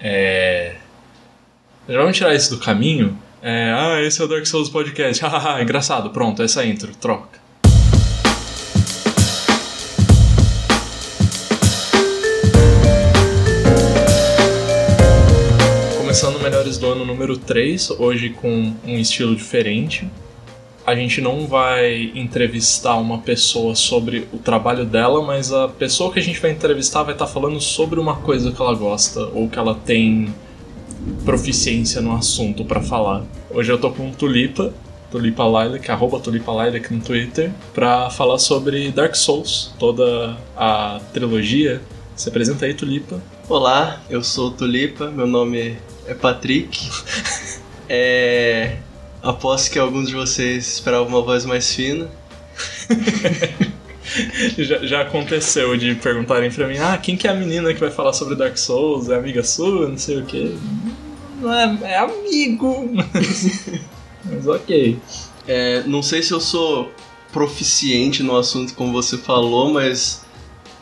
É. Vamos tirar isso do caminho. É, ah, esse é o Dark Souls Podcast. Hahaha, engraçado. Pronto, essa é intro. Troca. Começando Melhores do Ano número 3, hoje com um estilo diferente. A gente não vai entrevistar uma pessoa sobre o trabalho dela, mas a pessoa que a gente vai entrevistar vai estar falando sobre uma coisa que ela gosta ou que ela tem proficiência no assunto para falar. Hoje eu tô com Tulipa, Tulipa Lilac, arroba Tulipa Lilac no Twitter, pra falar sobre Dark Souls, toda a trilogia. Se apresenta aí, Tulipa. Olá, eu sou Tulipa, meu nome é Patrick. é... Aposto que alguns de vocês esperavam uma voz mais fina. já, já, aconteceu de perguntarem pra mim, ah, quem que é a menina que vai falar sobre Dark Souls? É amiga sua? Não sei o quê. Não é, é amigo, mas, mas ok. É, não sei se eu sou proficiente no assunto como você falou, mas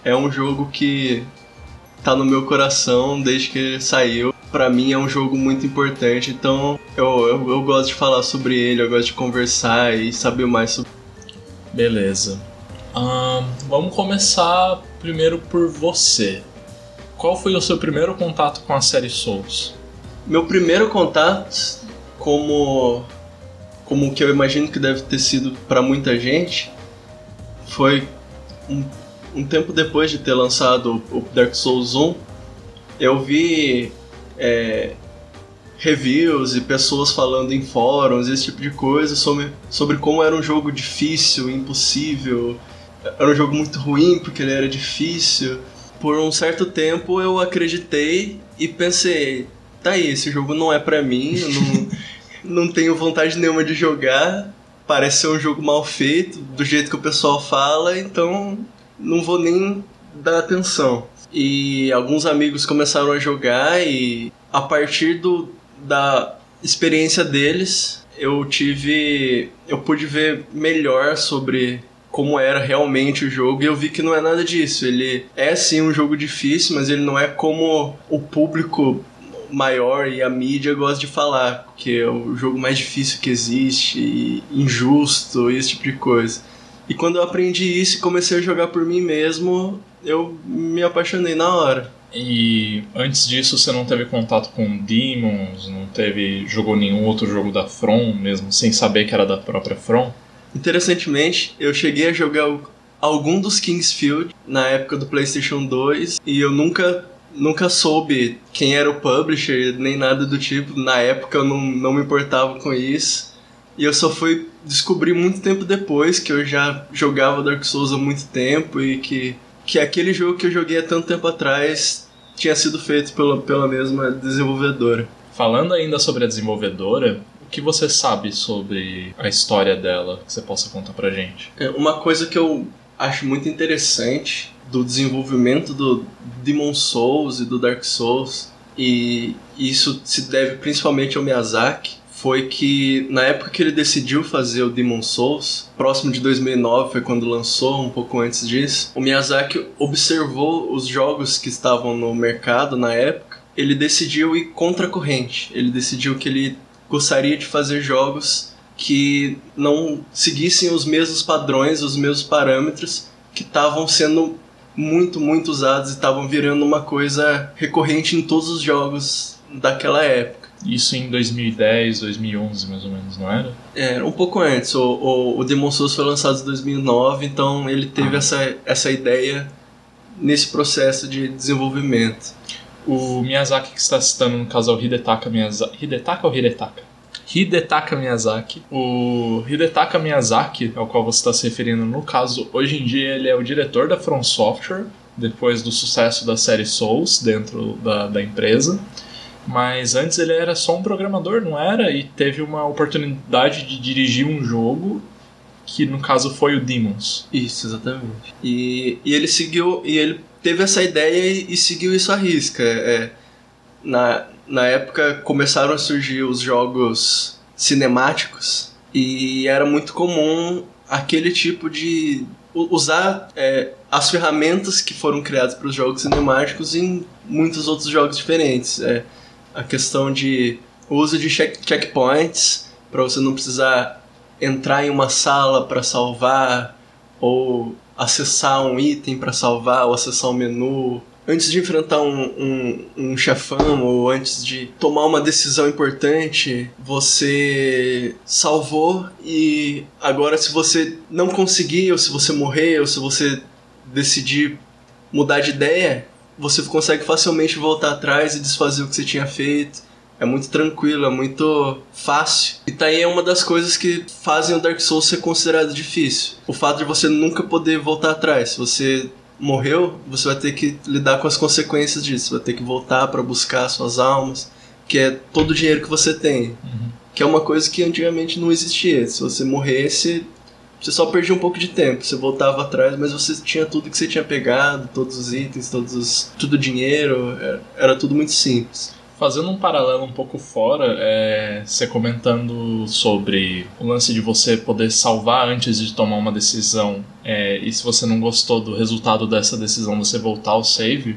é um jogo que tá no meu coração desde que saiu. Para mim é um jogo muito importante, então eu, eu, eu, gosto de falar sobre ele, eu gosto de conversar e saber mais sobre. Beleza. vamos começar primeiro por você. Qual foi o seu primeiro contato com a série Souls? Meu primeiro contato, como como que eu imagino que deve ter sido para muita gente, foi um um tempo depois de ter lançado o Dark Souls 1, eu vi é, reviews e pessoas falando em fóruns, esse tipo de coisa, sobre, sobre como era um jogo difícil, impossível, era um jogo muito ruim porque ele era difícil. Por um certo tempo eu acreditei e pensei, tá aí, esse jogo não é para mim, eu não, não tenho vontade nenhuma de jogar, parece ser um jogo mal feito, do jeito que o pessoal fala, então não vou nem dar atenção. E alguns amigos começaram a jogar e a partir do, da experiência deles, eu tive. Eu pude ver melhor sobre como era realmente o jogo e eu vi que não é nada disso. Ele é sim um jogo difícil, mas ele não é como o público maior e a mídia gosta de falar, que é o jogo mais difícil que existe, injusto, esse tipo de coisa. E quando eu aprendi isso e comecei a jogar por mim mesmo, eu me apaixonei na hora. E antes disso você não teve contato com Demons, não teve jogou nenhum outro jogo da From mesmo, sem saber que era da própria From? Interessantemente, eu cheguei a jogar algum dos Kingsfield na época do PlayStation 2 e eu nunca nunca soube quem era o publisher nem nada do tipo. Na época eu não, não me importava com isso. E eu só fui descobrir muito tempo depois que eu já jogava Dark Souls há muito tempo e que, que aquele jogo que eu joguei há tanto tempo atrás tinha sido feito pela, pela mesma desenvolvedora. Falando ainda sobre a desenvolvedora, o que você sabe sobre a história dela que você possa contar pra gente? É uma coisa que eu acho muito interessante do desenvolvimento do Demon Souls e do Dark Souls, e isso se deve principalmente ao Miyazaki, foi que na época que ele decidiu fazer o Demon Souls, próximo de 2009 foi quando lançou, um pouco antes disso, o Miyazaki observou os jogos que estavam no mercado na época, ele decidiu ir contra a corrente. Ele decidiu que ele gostaria de fazer jogos que não seguissem os mesmos padrões, os mesmos parâmetros que estavam sendo muito, muito usados e estavam virando uma coisa recorrente em todos os jogos daquela época. Isso em 2010, 2011 mais ou menos, não era? Era um pouco antes. O, o, o Demon Souls foi lançado em 2009, então ele teve ah. essa, essa ideia nesse processo de desenvolvimento. O Miyazaki que está citando, no caso, é o Hidetaka Miyazaki. Hidetaka ou Hidetaka? Hidetaka Miyazaki. O Hidetaka Miyazaki, ao qual você está se referindo, no caso, hoje em dia ele é o diretor da From Software, depois do sucesso da série Souls dentro da, da empresa. Mas antes ele era só um programador, não era? E teve uma oportunidade de dirigir um jogo que no caso foi o Demons. Isso, exatamente. E, e ele seguiu, e ele teve essa ideia e, e seguiu isso à risca. É, na, na época começaram a surgir os jogos cinemáticos e era muito comum aquele tipo de usar é, as ferramentas que foram criadas para os jogos cinemáticos em muitos outros jogos diferentes. É a questão de uso de check checkpoints para você não precisar entrar em uma sala para salvar ou acessar um item para salvar ou acessar um menu. Antes de enfrentar um, um, um, chefão ou antes de tomar uma decisão importante, você salvou e agora se você não conseguir, ou se você morrer, ou se você decidir mudar de ideia, você consegue facilmente voltar atrás e desfazer o que você tinha feito. É muito tranquilo, é muito fácil. E tá aí é uma das coisas que fazem o Dark Souls ser considerado difícil. O fato de você nunca poder voltar atrás. Se você morreu, você vai ter que lidar com as consequências disso. Vai ter que voltar para buscar suas almas, que é todo o dinheiro que você tem. Uhum. Que é uma coisa que antigamente não existia. Se você morresse, você só perdia um pouco de tempo. Você voltava atrás, mas você tinha tudo que você tinha pegado, todos os itens, todos os, tudo dinheiro, era, era tudo muito simples. Fazendo um paralelo um pouco fora, é, você comentando sobre o lance de você poder salvar antes de tomar uma decisão, é, e se você não gostou do resultado dessa decisão, você voltar ao save,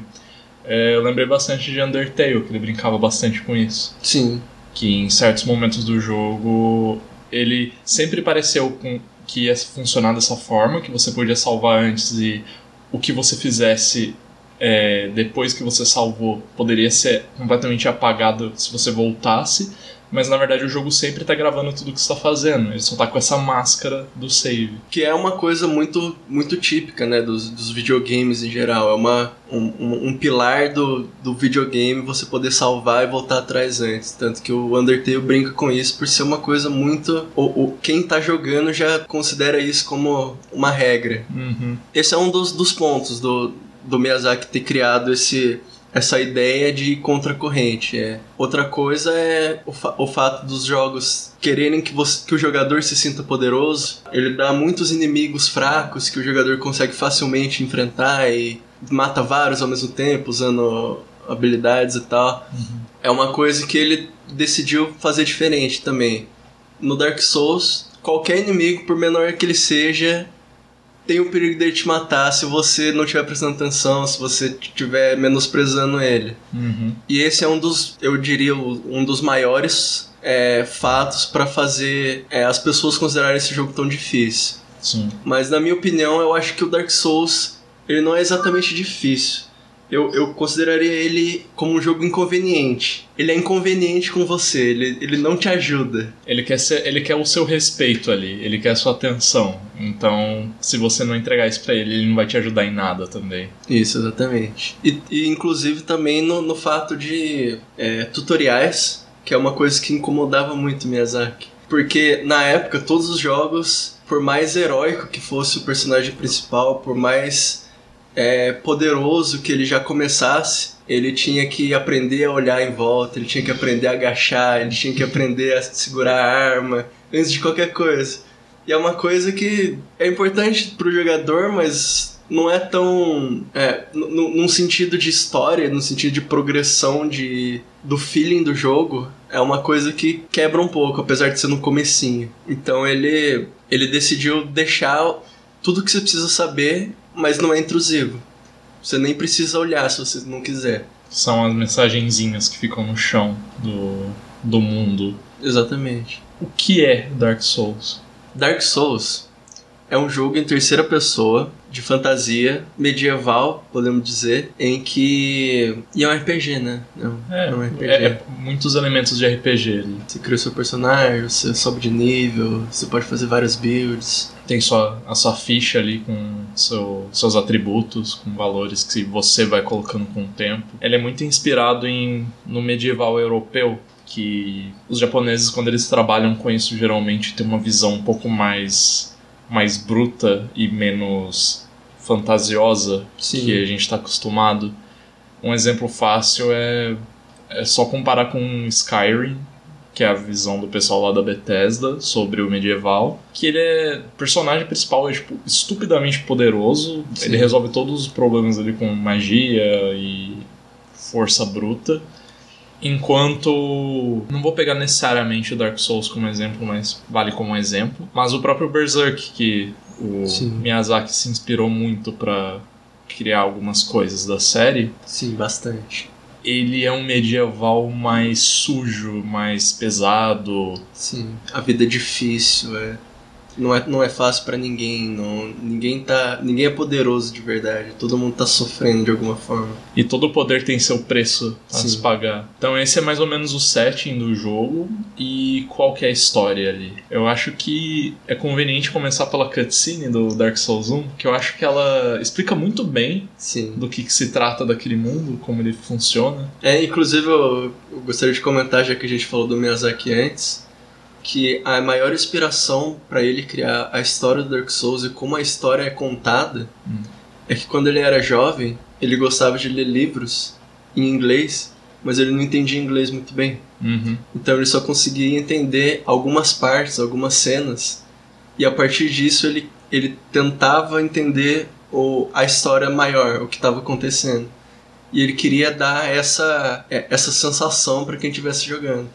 é, eu lembrei bastante de Undertale, que ele brincava bastante com isso. Sim. Que em certos momentos do jogo ele sempre pareceu com, que ia funcionar dessa forma, que você podia salvar antes e o que você fizesse é, depois que você salvou poderia ser completamente apagado se você voltasse, mas na verdade o jogo sempre está gravando tudo que você está fazendo. Ele só está com essa máscara do save. Que é uma coisa muito, muito típica, né, dos, dos videogames em geral. É uma, um, um, pilar do, do videogame você poder salvar e voltar atrás antes. Tanto que o Undertale brinca com isso por ser uma coisa muito. O, o quem está jogando já considera isso como uma regra. Uhum. Esse é um dos, dos pontos do, do Miyazaki ter criado esse essa ideia de contracorrente. É. Outra coisa é o, fa o fato dos jogos quererem que, você, que o jogador se sinta poderoso. Ele dá muitos inimigos fracos que o jogador consegue facilmente enfrentar e mata vários ao mesmo tempo usando habilidades e tal. Uhum. É uma coisa que ele decidiu fazer diferente também. No Dark Souls, qualquer inimigo, por menor que ele seja, tem o perigo dele te matar se você não estiver prestando atenção, se você estiver menosprezando ele. Uhum. E esse é um dos, eu diria, um dos maiores é, fatos para fazer é, as pessoas considerarem esse jogo tão difícil. Sim. Mas na minha opinião, eu acho que o Dark Souls ele não é exatamente difícil eu, eu consideraria ele como um jogo inconveniente. Ele é inconveniente com você, ele, ele não te ajuda. Ele quer, ser, ele quer o seu respeito ali, ele quer a sua atenção. Então, se você não entregar isso pra ele, ele não vai te ajudar em nada também. Isso, exatamente. E, e inclusive também no, no fato de é, tutoriais, que é uma coisa que incomodava muito Miyazaki. Porque na época, todos os jogos, por mais heróico que fosse o personagem principal, por mais é, poderoso que ele já começasse, ele tinha que aprender a olhar em volta, ele tinha que aprender a agachar, ele tinha que aprender a segurar a arma antes de qualquer coisa. E é uma coisa que é importante pro jogador, mas não é tão. É, num sentido de história, no sentido de progressão de, do feeling do jogo, é uma coisa que quebra um pouco, apesar de ser no comecinho. Então ele, ele decidiu deixar tudo que você precisa saber mas não é intrusivo. Você nem precisa olhar se você não quiser. São as mensagenzinhas que ficam no chão do, do mundo. Exatamente. O que é Dark Souls? Dark Souls é um jogo em terceira pessoa de fantasia medieval, podemos dizer, em que. E é um RPG, né? É, é, um RPG. É, é, muitos elementos de RPG ali. Você cria o seu personagem, você sobe de nível, você pode fazer várias builds. Tem sua, a sua ficha ali com seu, seus atributos, com valores que você vai colocando com o tempo. Ele é muito inspirado em, no medieval europeu, que os japoneses, quando eles trabalham com isso, geralmente tem uma visão um pouco mais mais bruta e menos fantasiosa Sim. que a gente está acostumado. Um exemplo fácil é, é só comparar com Skyrim, que é a visão do pessoal lá da Bethesda sobre o medieval, que ele é o personagem principal é tipo estupidamente poderoso, Sim. ele resolve todos os problemas ali com magia e força bruta. Enquanto. Não vou pegar necessariamente o Dark Souls como exemplo, mas vale como exemplo. Mas o próprio Berserk, que o Sim. Miyazaki se inspirou muito para criar algumas coisas da série, Sim, bastante. Ele é um medieval mais sujo, mais pesado. Sim. A vida é difícil, é. Não é, não é fácil pra ninguém, não, ninguém tá, ninguém é poderoso de verdade, todo mundo tá sofrendo de alguma forma. E todo poder tem seu preço a Sim. se pagar. Então esse é mais ou menos o setting do jogo e qual que é a história ali. Eu acho que é conveniente começar pela cutscene do Dark Souls 1, que eu acho que ela explica muito bem Sim. do que, que se trata daquele mundo, como ele funciona. É, inclusive eu, eu gostaria de comentar, já que a gente falou do Miyazaki antes, que a maior inspiração pra ele criar a história do Dark Souls e como a história é contada Hum. é que quando ele era jovem, ele gostava de ler livros em inglês, mas ele não entendia inglês muito bem. Uhum. Então ele só conseguia entender algumas partes, algumas cenas, e a partir disso ele, ele tentava entender o, a história maior, o que estava acontecendo. E ele queria dar essa, é, essa sensação para quem estivesse jogando.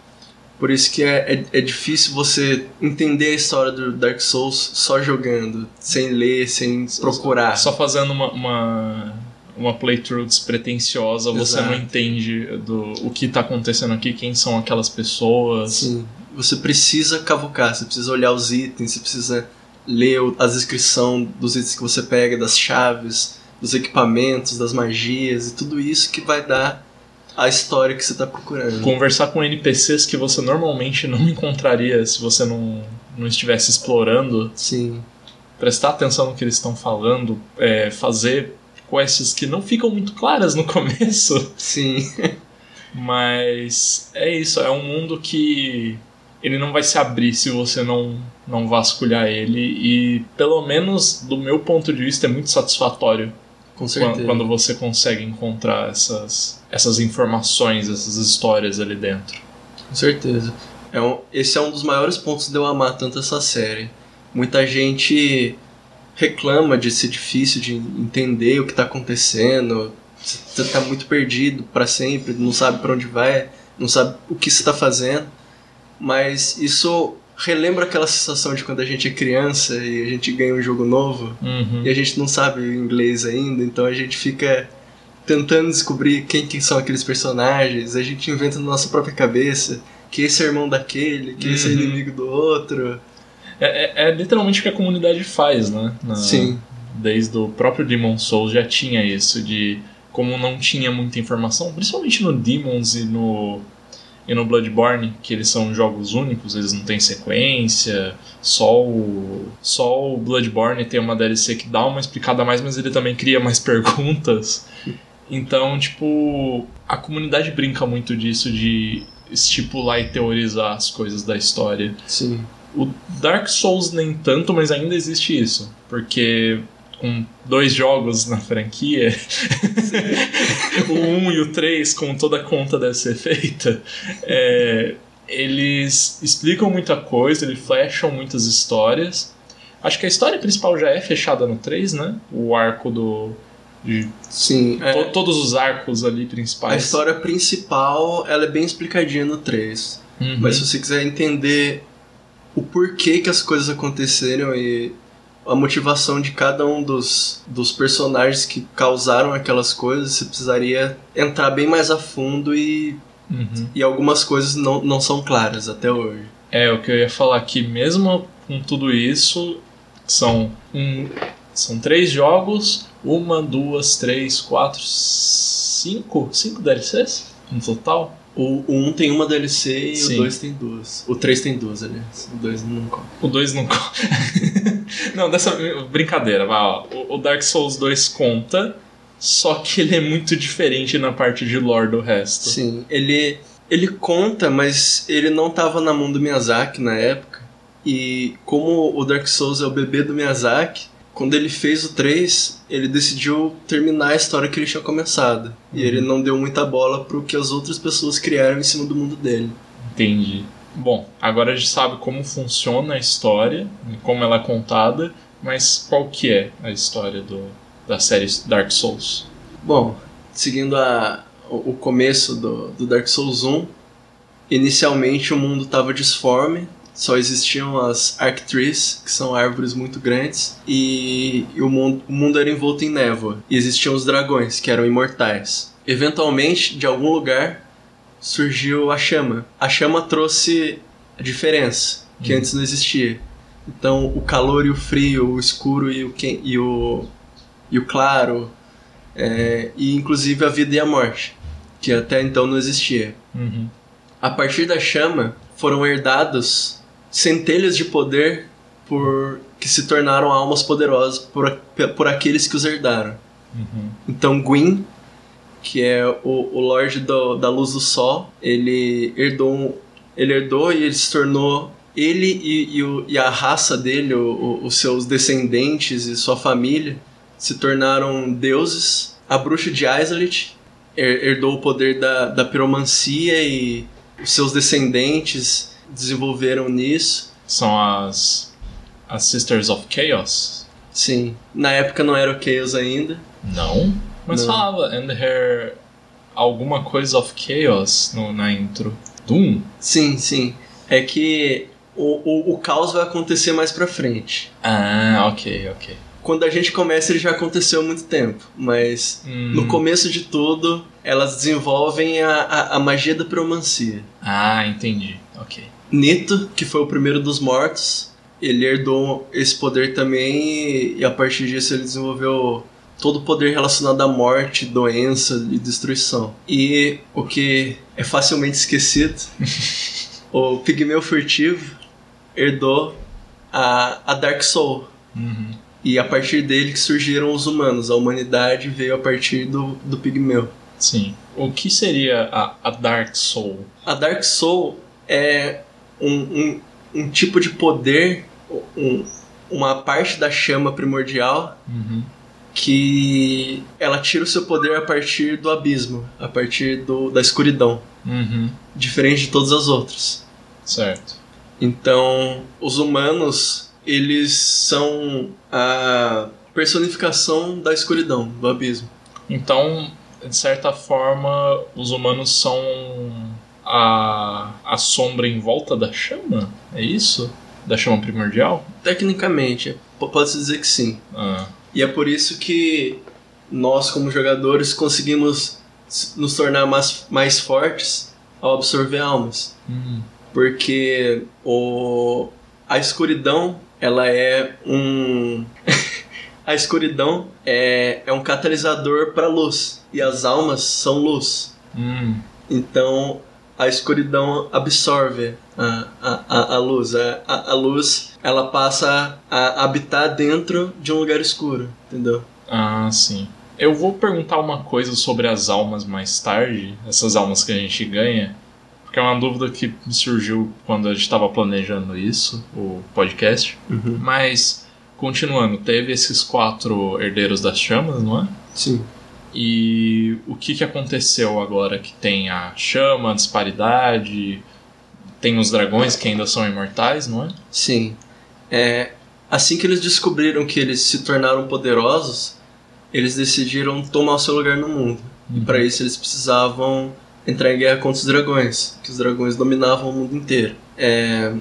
Por isso que é, é, é difícil você entender a história do Dark Souls só jogando, sem ler, sem procurar. Só fazendo uma, uma, uma playthrough despretensiosa, você Exato. não entende do, o que tá acontecendo aqui, quem são aquelas pessoas. Sim. Você precisa cavucar, você precisa olhar os itens, você precisa ler as descrições dos itens que você pega, das chaves, dos equipamentos, das magias e tudo isso que vai dar a história que você está procurando. Conversar com NPCs que você normalmente não encontraria se você não, não estivesse explorando. Sim, Prestar atenção no que eles estão falando, é, fazer quests que não ficam muito claras no começo. sim, Mas é isso, é um mundo que ele não vai se abrir se você não, não vasculhar ele. E pelo menos do meu ponto de vista é muito satisfatório com certeza. quando você consegue encontrar essas, essas informações, essas histórias ali dentro. Com certeza. É um, esse é um dos maiores pontos de eu amar tanto essa série. Muita gente reclama de ser difícil de entender o que está acontecendo. Você tá muito perdido para sempre, não sabe para onde vai, não sabe o que você está fazendo. Mas isso relembra aquela sensação de quando a gente é criança e a gente ganha um jogo novo Uhum. e a gente não sabe inglês ainda, então a gente fica tentando descobrir quem que são aqueles personagens, a gente inventa na nossa própria cabeça que esse é irmão daquele, que esse é Uhum. inimigo do outro. É, é- é literalmente o que a comunidade faz, né? Na- Sim, Desde o próprio Demon Souls já tinha isso, de como não tinha muita informação, principalmente no Demons e no, e no Bloodborne, que eles são jogos únicos, eles não têm sequência, só o, só o Bloodborne tem uma DLC que dá uma explicada a mais, mas ele também cria mais perguntas. Então, tipo, a comunidade brinca muito disso, de estipular e teorizar as coisas da história. sim, O Dark Souls nem tanto, mas ainda existe isso. Porque com dois jogos na franquia, o 1 e o 3, como toda conta deve ser feita, é, eles explicam muita coisa, eles flecham muitas histórias. Acho que a história principal já é fechada no 3, né? O arco do. De, sim. é, to- todos os arcos ali a principais. história principal ela é bem explicadinha no 3. Uhum. Mas se você quiser entender o porquê que as coisas aconteceram e a motivação de cada um dos, dos personagens que causaram aquelas coisas, você precisaria entrar bem mais a fundo e, Uhum. e algumas coisas não, não são claras até hoje. É, o que eu ia falar aqui, mesmo com tudo isso, são, um, são três jogos, uma, duas, três, quatro, cinco, cinco DLCs no total. O, o 1 tem uma DLC e Sim. o 2 tem duas. O 3 tem duas, aliás. O 2 não conta. O 2 não conta. não, dessa brincadeira, vai, ó. O- O Dark Souls 2 conta, só que ele é muito diferente na parte de lore do resto. Sim, ele, ele conta, mas ele não tava na mão do Miyazaki na época. E como o Dark Souls é o bebê do Miyazaki, quando ele fez o 3, ele decidiu terminar a história que ele tinha começado. E Uhum. ele não deu muita bola pro que as outras pessoas criaram em cima do mundo dele. Entendi. Bom, agora a gente sabe como funciona a história, como ela é contada, mas qual que é a história do, da série Dark Souls? Bom, seguindo a, o o começo do, do Dark Souls 1, inicialmente o mundo estava disforme, só existiam as Arc Trees, que são árvores muito grandes, e, o, mundo, o mundo era envolto em névoa. E existiam os dragões, que eram imortais. Eventualmente, de algum lugar, surgiu a chama. A chama trouxe a diferença, que Hum. antes não existia. Então, o calor e o frio, o escuro e o, quen- e o, e o claro, é, e inclusive a vida e a morte, que até então não existia. Uhum. A partir da chama foram herdados centelhas de poder por que se tornaram almas poderosas por, por aqueles que os herdaram. Uhum. Então Gwyn, que é o, o Lorde do- da Luz do Sol, ele herdou, um- ele herdou e ele se tornou ele e, e, o- e a raça dele, o- os seus descendentes e sua família se tornaram deuses. A bruxa de her- herdou o poder da, da piromancia e os seus descendentes desenvolveram nisso. São as. As Sisters of Chaos? Sim, na época não era o Chaos ainda. Não. Mas Não. falava, and her. Alguma coisa of Chaos no, na intro. Doom? Sim, sim. É que o, o, o caos vai acontecer mais pra frente. Ah, ok, ok. Quando a gente começa, ele já aconteceu há muito tempo. Mas Hum. no começo de tudo, elas desenvolvem a, a, a magia da piromancia. Ah, entendi. Ok. Nito, que foi o primeiro dos mortos, ele herdou esse poder também e, e a partir disso ele desenvolveu todo o poder relacionado à morte, doença e destruição. E o que é facilmente esquecido, o Pigmeu Furtivo herdou a, a Dark Soul. Uhum. E a partir dele que surgiram os humanos. A humanidade veio a partir do, do Pigmeu. Sim. O que seria a, a Dark Soul? A Dark Soul é um, um, um tipo de poder, um- uma parte da chama primordial Uhum. que ela tira o seu poder a partir do abismo, a partir do, da escuridão, Uhum. diferente de todas as outras. Certo. Então, os humanos, eles são a personificação da escuridão, do abismo. Então, de certa forma, os humanos são a, a sombra em volta da chama? É isso? Da chama primordial? Tecnicamente, pode-se dizer que sim. Ah, E é por isso que nós, como jogadores, conseguimos nos tornar mais, mais fortes ao absorver almas. hum, Porque o, a escuridão, ela é um. a escuridão é, é um catalisador para luz. E as almas são luz. hum, Então a escuridão absorve a, a, a, a luz. A, a, a luz ela passa a habitar dentro de um lugar escuro, entendeu? ah, sim. Eu vou perguntar uma coisa sobre as almas mais tarde, essas almas que a gente ganha, porque é uma dúvida que me surgiu quando a gente estava planejando isso, o podcast. Mas, continuando, teve esses quatro herdeiros das chamas, não é? Sim. E o que, que aconteceu agora que tem a chama, a disparidade, tem os dragões que ainda são imortais, não é? Sim. É, assim que eles descobriram que eles se tornaram poderosos, eles decidiram tomar o seu lugar no mundo. E para isso eles precisavam entrar em guerra contra os dragões, que os dragões dominavam o mundo inteiro. É,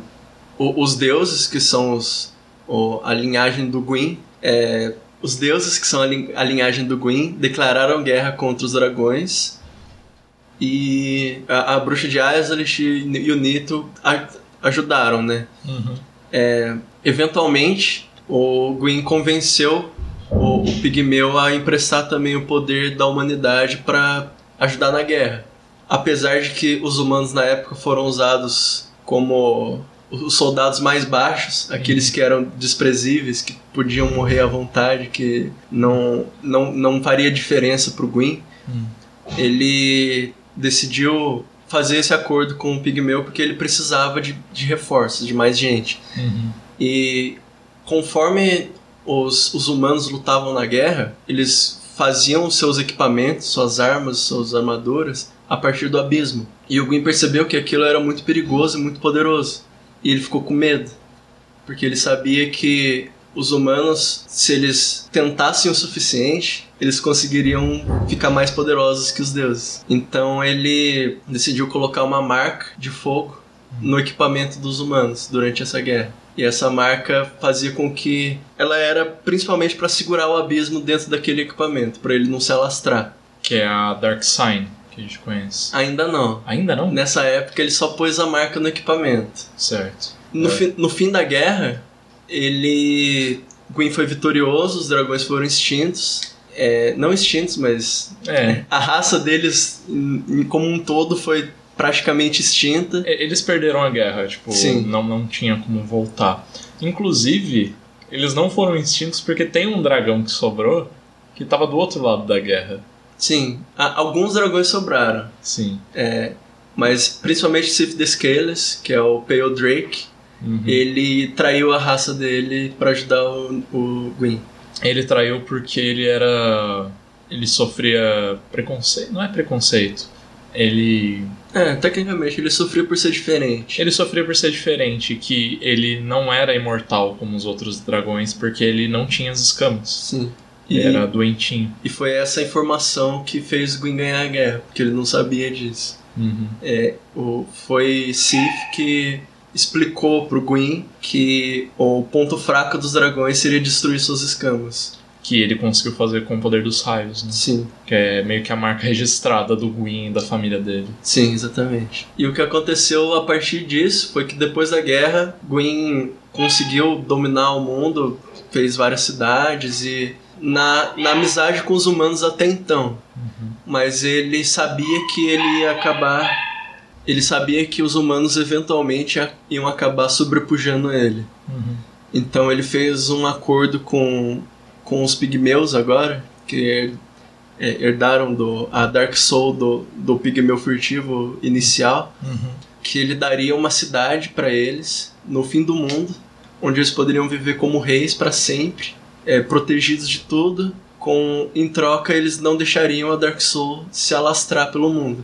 o- os deuses, que são os, o- a linhagem do Gwyn, é, os deuses, que são a, lin- a linhagem do Gwyn, declararam guerra contra os dragões. E a, a bruxa de Azalit e, o Nito ajudaram, né? Uhum. Eventualmente, o Gwyn convenceu o, o Pigmeu a emprestar também o poder da humanidade para ajudar na guerra. Apesar de que os humanos na época foram usados como os soldados mais baixos, aqueles que eram desprezíveis, que podiam morrer à vontade, que não, não, não faria diferença para o Gwyn, Hum. ele decidiu fazer esse acordo com o Pigmeu porque ele precisava de, de reforços, de mais gente. Uhum. E conforme os, os humanos lutavam na guerra, eles faziam seus equipamentos, suas armas, suas armaduras a partir do abismo. E o Gwyn percebeu que aquilo era muito perigoso e muito poderoso. E ele ficou com medo, porque ele sabia que os humanos, se eles tentassem o suficiente, eles conseguiriam ficar mais poderosos que os deuses. Então ele decidiu colocar uma marca de fogo no equipamento dos humanos durante essa guerra. E essa marca fazia com que ela era principalmente para segurar o abismo dentro daquele equipamento, para ele não se alastrar. Que é a Dark Sign, que a gente conhece. Ainda não. Ainda não? Nessa época ele só pôs a marca no equipamento. Certo. No, É. fi- no fim da guerra, ele. Gwyn foi vitorioso, os dragões foram extintos. É, não extintos, mas É. a raça deles, como um todo, foi praticamente extinta. Eles perderam a guerra, tipo, Sim. Não, não tinha como voltar. Inclusive, eles não foram extintos porque tem um dragão que sobrou que tava do outro lado da guerra. Sim, a- alguns dragões sobraram. Sim. Mas principalmente Sif the Scales, que é o Pale Drake, Uhum. ele traiu a raça dele pra ajudar o, o Gwyn. Ele traiu porque ele era. Ele sofria preconceito. Não é preconceito. Ele. É, tecnicamente ele sofreu por ser diferente. Ele sofria por ser diferente, que ele não era imortal como os outros dragões, porque ele não tinha as escamas. Sim. E, era doentinho. e foi essa informação que fez o Gwyn ganhar a guerra, porque ele não sabia disso. Uhum. É, o, foi Sif que explicou pro Gwyn que o ponto fraco dos dragões seria destruir suas escamas. Que ele conseguiu fazer com o poder dos raios, né? Sim, Que é meio que a marca registrada do Gwyn e da família dele. sim, exatamente. E o que aconteceu a partir disso foi que depois da guerra, Gwyn conseguiu dominar o mundo, fez várias cidades e na, na amizade com os humanos até então. Mas ele sabia que ele ia acabar. Ele sabia que os humanos eventualmente ia- iam acabar sobrepujando ele. Uhum. Então ele fez um acordo com, com os pigmeus agora, que é, herdaram do, a Dark Soul do, do pigmeu furtivo inicial, Uhum. que ele daria uma cidade para eles no fim do mundo, onde eles poderiam viver como reis para sempre, é, protegidos de tudo. Com, em troca, eles não deixariam a Dark Soul se alastrar pelo mundo.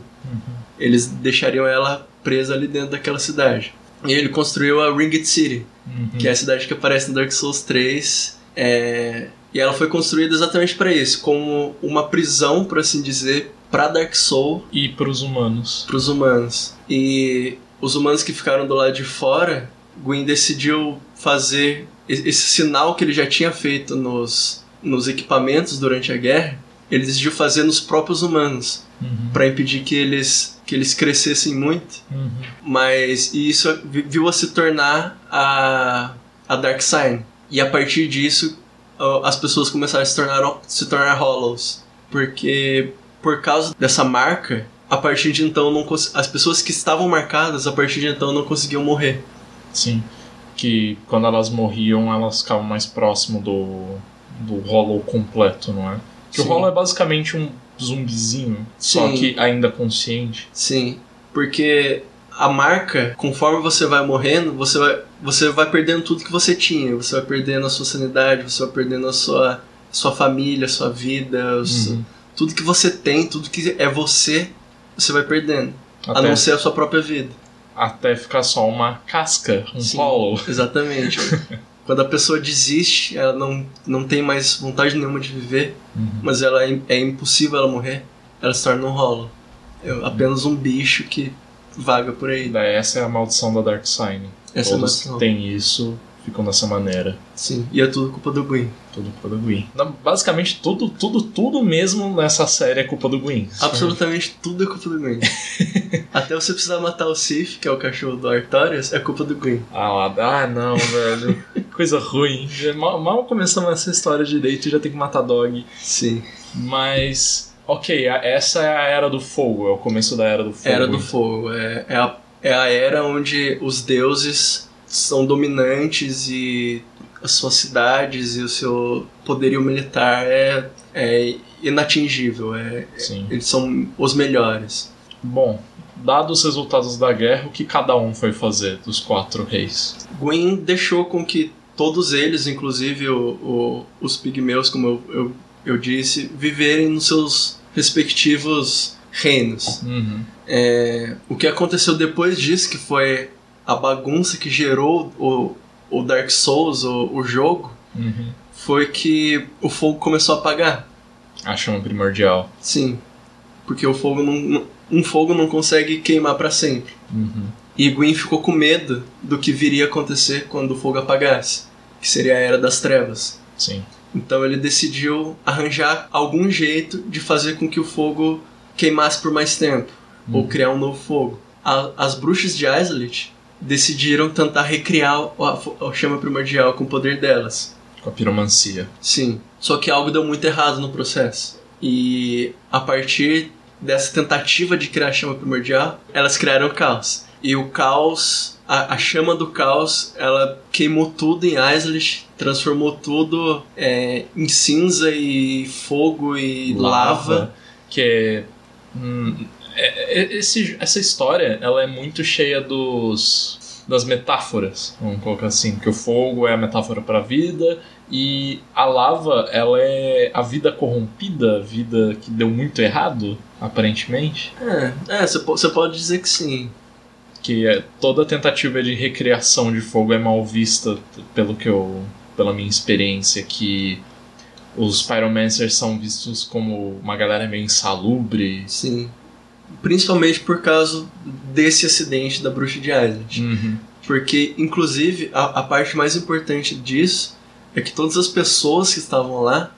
Eles deixariam ela presa ali dentro daquela cidade. E ele construiu a Ringed City, Uhum. que é a cidade que aparece no Dark Souls 3. É... E ela foi construída exatamente para isso, como uma prisão, por assim dizer, para Dark Soul, E pros humanos. para os humanos. E os humanos que ficaram do lado de fora, Gwyn decidiu fazer esse sinal que ele já tinha feito nos, nos equipamentos durante a guerra, ele decidiu fazer nos próprios humanos, Uhum. para impedir que eles, que eles crescessem muito Uhum. mas e isso vi- viu a se tornar a, a Dark Sign. E a partir disso, as pessoas começaram a se tornar, se tornar Hollows. Porque, por causa dessa marca, a partir de então, não as pessoas que estavam marcadas, a partir de então, não conseguiam morrer. Sim. Que quando elas morriam, elas ficavam mais próximo do, do Hollow completo, não é? Que Sim. o Hollow é basicamente um zumbizinho, só Sim. que ainda consciente. Sim, porque a marca, conforme você vai morrendo, você vai, você vai perdendo tudo que você tinha. Você vai perdendo a sua sanidade, você vai perdendo a sua, sua família, a sua vida, Uhum. tudo que você tem, tudo que é você, você vai perdendo. A Até, não ser a sua própria vida. até ficar só uma casca, um Sim. Hollow. Exatamente. Quando a pessoa desiste, ela não, não tem mais vontade nenhuma de viver, Uhum. mas ela é, é impossível ela morrer, ela se torna um rolo. É apenas um bicho que vaga por aí. Essa é a maldição da Dark Sign. Essa é a Todos maldição. que têm isso ficam dessa maneira. Sim, e é tudo culpa do Gwyn. Tudo culpa do Gwyn. Basicamente, tudo, tudo, tudo mesmo nessa série é culpa do Gwyn. Absolutamente tudo é culpa do Gwyn. Até você precisar matar o Sif, que é o cachorro do Artorias, é culpa do Gwyn. Ah, ah não, velho. Coisa ruim. Mal, mal começamos essa história direito e já tem que matar dog. Sim. Mas, ok, essa é a Era do Fogo, é o começo da Era do Fogo. Era do Fogo. É, é, a, é a era onde os deuses são dominantes e as suas cidades e o seu poderio militar é, é inatingível. É, Sim. eles são os melhores. Bom, dados os resultados da guerra, o que cada um foi fazer dos quatro reis? Gwyn deixou com que todos eles, inclusive o, o- os pigmeus, como eu, eu, eu disse, viverem nos seus respectivos reinos. Uhum. É, o que aconteceu depois disso, que foi a bagunça que gerou o, o Dark Souls, o, o jogo, Uhum. foi que o fogo começou a apagar. A chama primordial. Sim. Porque o fogo não, um fogo não consegue queimar para sempre. Uhum. E Gwyn ficou com medo do que viria a acontecer quando o fogo apagasse, que seria a Era das Trevas. Sim. Então ele decidiu arranjar algum jeito de fazer com que o fogo queimasse por mais tempo, ou criar um novo fogo. A- as bruxas de Islett decidiram tentar recriar a, a chama primordial com o poder delas. Com a piromancia. Sim. Só que algo deu muito errado no processo. E a partir dessa tentativa de criar a chama primordial, elas criaram o caos. E o caos, a, a chama do caos, ela queimou tudo em Islett, transformou tudo é, em cinza e fogo e lava. Que é, hum, é- é- esse, essa história ela é muito cheia dos das metáforas, vamos colocar assim, que o fogo é a metáfora para a vida e a lava ela é a vida corrompida, a vida que deu muito errado, aparentemente, É, é você pode dizer que sim. Que é, toda tentativa de recriação de fogo é mal vista pelo que eu, pela minha experiência que os pyromancers são vistos como uma galera meio insalubre, Sim. Principalmente por causa desse acidente da bruxa de Islett. Uhum. Porque, inclusive, a, a parte mais importante disso é que todas as pessoas que estavam lá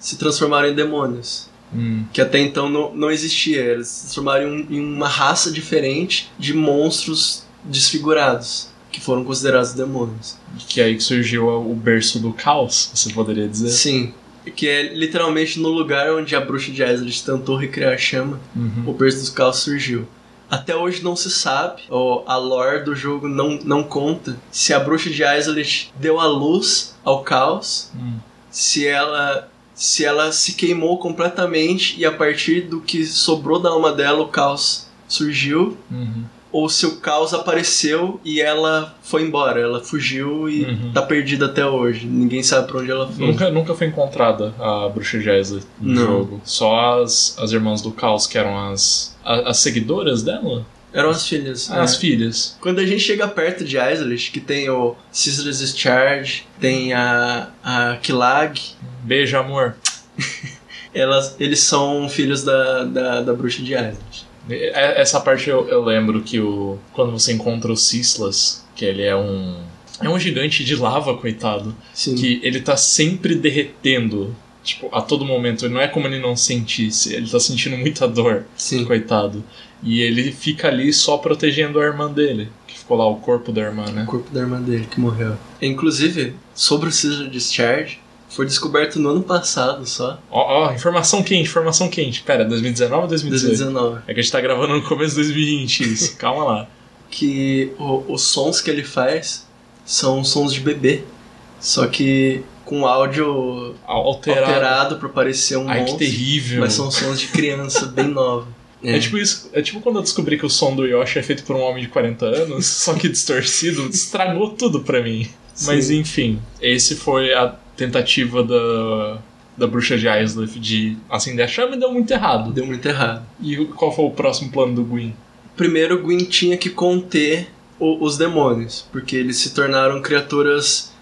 se transformaram em demônios. Hum. Que até então não, não existia. Eles se transformaram em, uma raça diferente de monstros desfigurados, que foram considerados demônios. Que é aí que surgiu o berço do caos, você poderia dizer. Sim. Que é literalmente no lugar onde a bruxa de Islett tentou recriar a chama, Uhum. o berço dos caos surgiu. Até hoje não se sabe, ou a lore do jogo não, não conta, se a bruxa de Islett deu a luz ao caos, Hum. se ela se ela se queimou completamente e a partir do que sobrou da alma dela o caos surgiu, Uhum. ou se o caos apareceu e ela foi embora, ela fugiu e Uhum. tá perdida até hoje. Ninguém sabe pra onde ela foi. Nunca, nunca foi encontrada a bruxa Jezza no Não. jogo. Só as, as irmãs do caos, que eram as, a- as seguidoras dela? Eram as filhas. Ah, As né? filhas. Quando a gente chega perto de Islett, que tem o Caesar's Discharge, tem a, a Kilag, Beijo, amor. elas, eles são filhos da, da, da bruxa de Islett. E- Essa parte eu, eu lembro que o, quando você encontra o Cislas, que ele é um. É um gigante de lava, coitado. Sim. Que ele tá sempre derretendo. Tipo, a todo momento. Não é como ele não sentisse. Ele tá sentindo muita dor. Sim. coitado. E ele fica ali só protegendo a irmã dele. Que ficou lá o corpo da irmã, O né? corpo da irmã dele que morreu. Inclusive, sobre o Caesar Discharge, foi descoberto no ano passado só, Ó, ó, informação quente, informação quente. Pera, 2019 ou 2018? 2019, É que a gente tá gravando no começo de 2020, isso. Calma lá. que o- os sons que ele faz são sons de bebê. Só que com áudio Alterado. alterado pra parecer um Ai, que monstro. terrível. Mas são sons de criança bem nova. É. tipo isso, é tipo quando eu descobri que o som do Yoshi é feito por um homem de 40 anos, só que distorcido, estragou tudo pra mim. Mas Sim. enfim, esse foi a tentativa da, da bruxa de Isleth de acender a chama e deu muito errado. Deu muito errado. E o- qual foi o próximo plano do Gwyn? Primeiro, Gwyn tinha que conter o- os demônios, porque eles se tornaram criaturas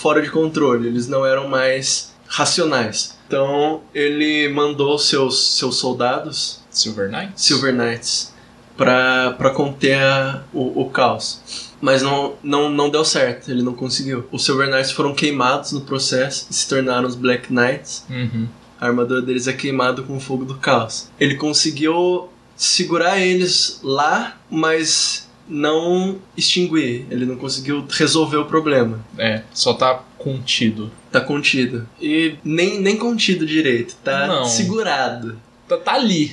fora de controle, eles não eram mais racionais. Então, ele mandou seus, seus soldados, Silver Knight? Silver Knights, pra conter a- o, o caos. Mas não, não, não deu certo, ele não conseguiu. Os Silver Knights foram queimados no processo e se tornaram os Black Knights. Uhum. A armadura deles é queimada com o fogo do caos. Ele conseguiu segurar eles lá, mas não extinguir. Ele não conseguiu resolver o problema. É, só tá contido. Tá contido. E nem, nem contido direito, tá Não. segurado. Tá, tá ali.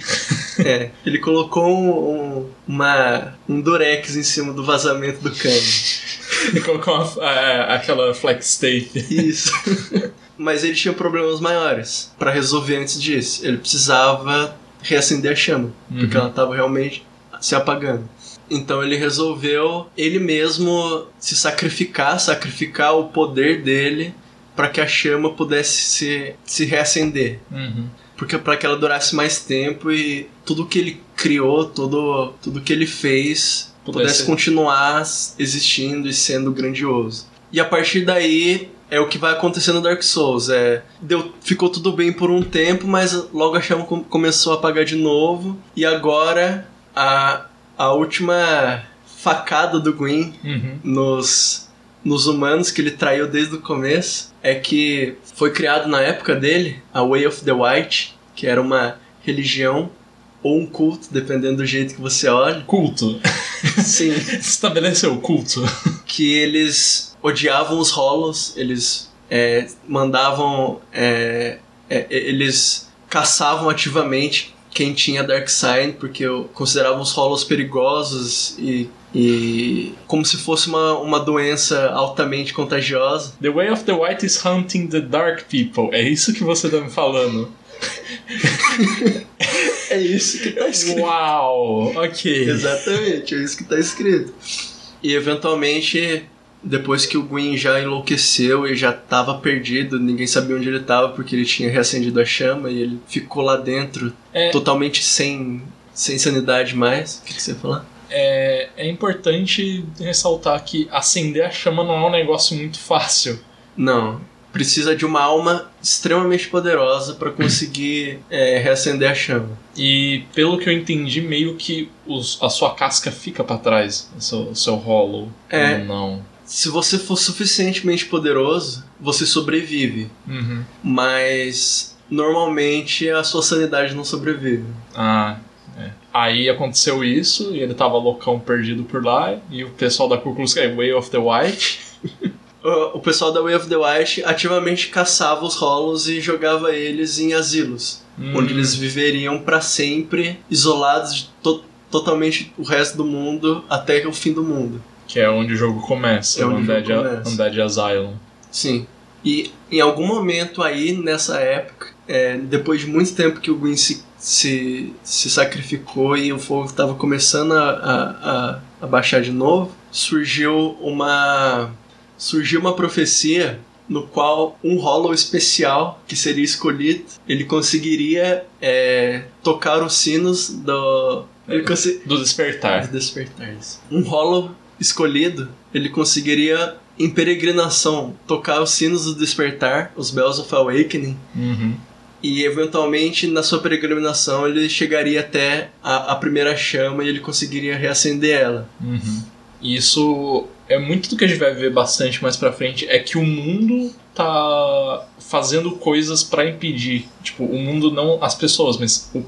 É, ele colocou um, um- uma, um durex em cima do vazamento do cano. E colocou uma- a- aquela flex tape. Isso. Mas ele tinha problemas maiores pra resolver antes disso. Ele precisava reacender a chama, porque Uhum. ela estava realmente se apagando. Então ele resolveu ele mesmo se sacrificar, sacrificar o poder dele para que a chama pudesse se, se reacender. Uhum. Porque para que ela durasse mais tempo e tudo que ele criou, tudo, tudo que ele fez Pudesse- pudesse continuar existindo e sendo grandioso. E a partir daí é o que vai acontecer no Dark Souls. É, deu, ficou tudo bem por um tempo, mas logo a chama com- começou a apagar de novo. E agora a, a última facada do Gwyn Uhum. nos, nos humanos que ele traiu desde o começo é que foi criado na época dele a Way of the White, que era uma religião ou um culto, dependendo do jeito que você olha. Culto. Sim, Estabeleceu o culto. que eles odiavam os Hollows, eles é, mandavam. é, é, eles caçavam ativamente quem tinha Darkseid, porque eu- consideravam os Hollows perigosos e, e como se fosse uma, uma doença altamente contagiosa. The way of the white is hunting the dark people. É isso que você tá me falando. É isso que tá escrito. Uau! Ok. Exatamente, é isso que tá escrito. E eventualmente, depois que o Gwyn já enlouqueceu e já tava perdido, ninguém sabia onde ele tava porque ele tinha reacendido a chama e ele ficou lá dentro É. totalmente sem, sem sanidade mais. O que, que você ia falar? É, é importante ressaltar que acender a chama não é um negócio muito fácil. Não. Precisa de uma alma extremamente poderosa para conseguir é, reacender a chama. E pelo que eu entendi, meio que os- a sua casca fica pra trás, o seu, o seu hollow. É. Ou não. Se você for suficientemente poderoso, você sobrevive. Uhum. Mas normalmente a sua sanidade não sobrevive. Ah, é. Aí aconteceu isso, e ele tava loucão perdido por lá, e o pessoal da Ku Klux Klan, Way of the White, O pessoal da Way of the White ativamente caçava os Hollows e jogava eles em asilos, Hum. onde eles viveriam para sempre, isolados de to- totalmente o resto do mundo até o fim do mundo. Que é onde o jogo começa, É Undead, começa. Undead Asylum. Sim. E em algum momento aí, nessa época, é, depois de muito tempo que o Gwyn se, se, se sacrificou e o fogo estava começando a, a, a, a baixar de novo, surgiu uma, surgiu uma profecia no qual um Hollow especial que seria escolhido, ele conseguiria é, tocar os sinos do... Consi- Do Despertar. dos despertares. Um Hollow escolhido, ele conseguiria, em peregrinação, tocar os sinos do despertar, os Bells of Awakening, Uhum. e eventualmente, na sua peregrinação, ele chegaria até a, a primeira chama e ele conseguiria reacender ela. Uhum. E Isso é muito do que a gente vai ver bastante mais pra frente, é que o mundo tá fazendo coisas pra impedir, tipo, o mundo não as pessoas, mas o,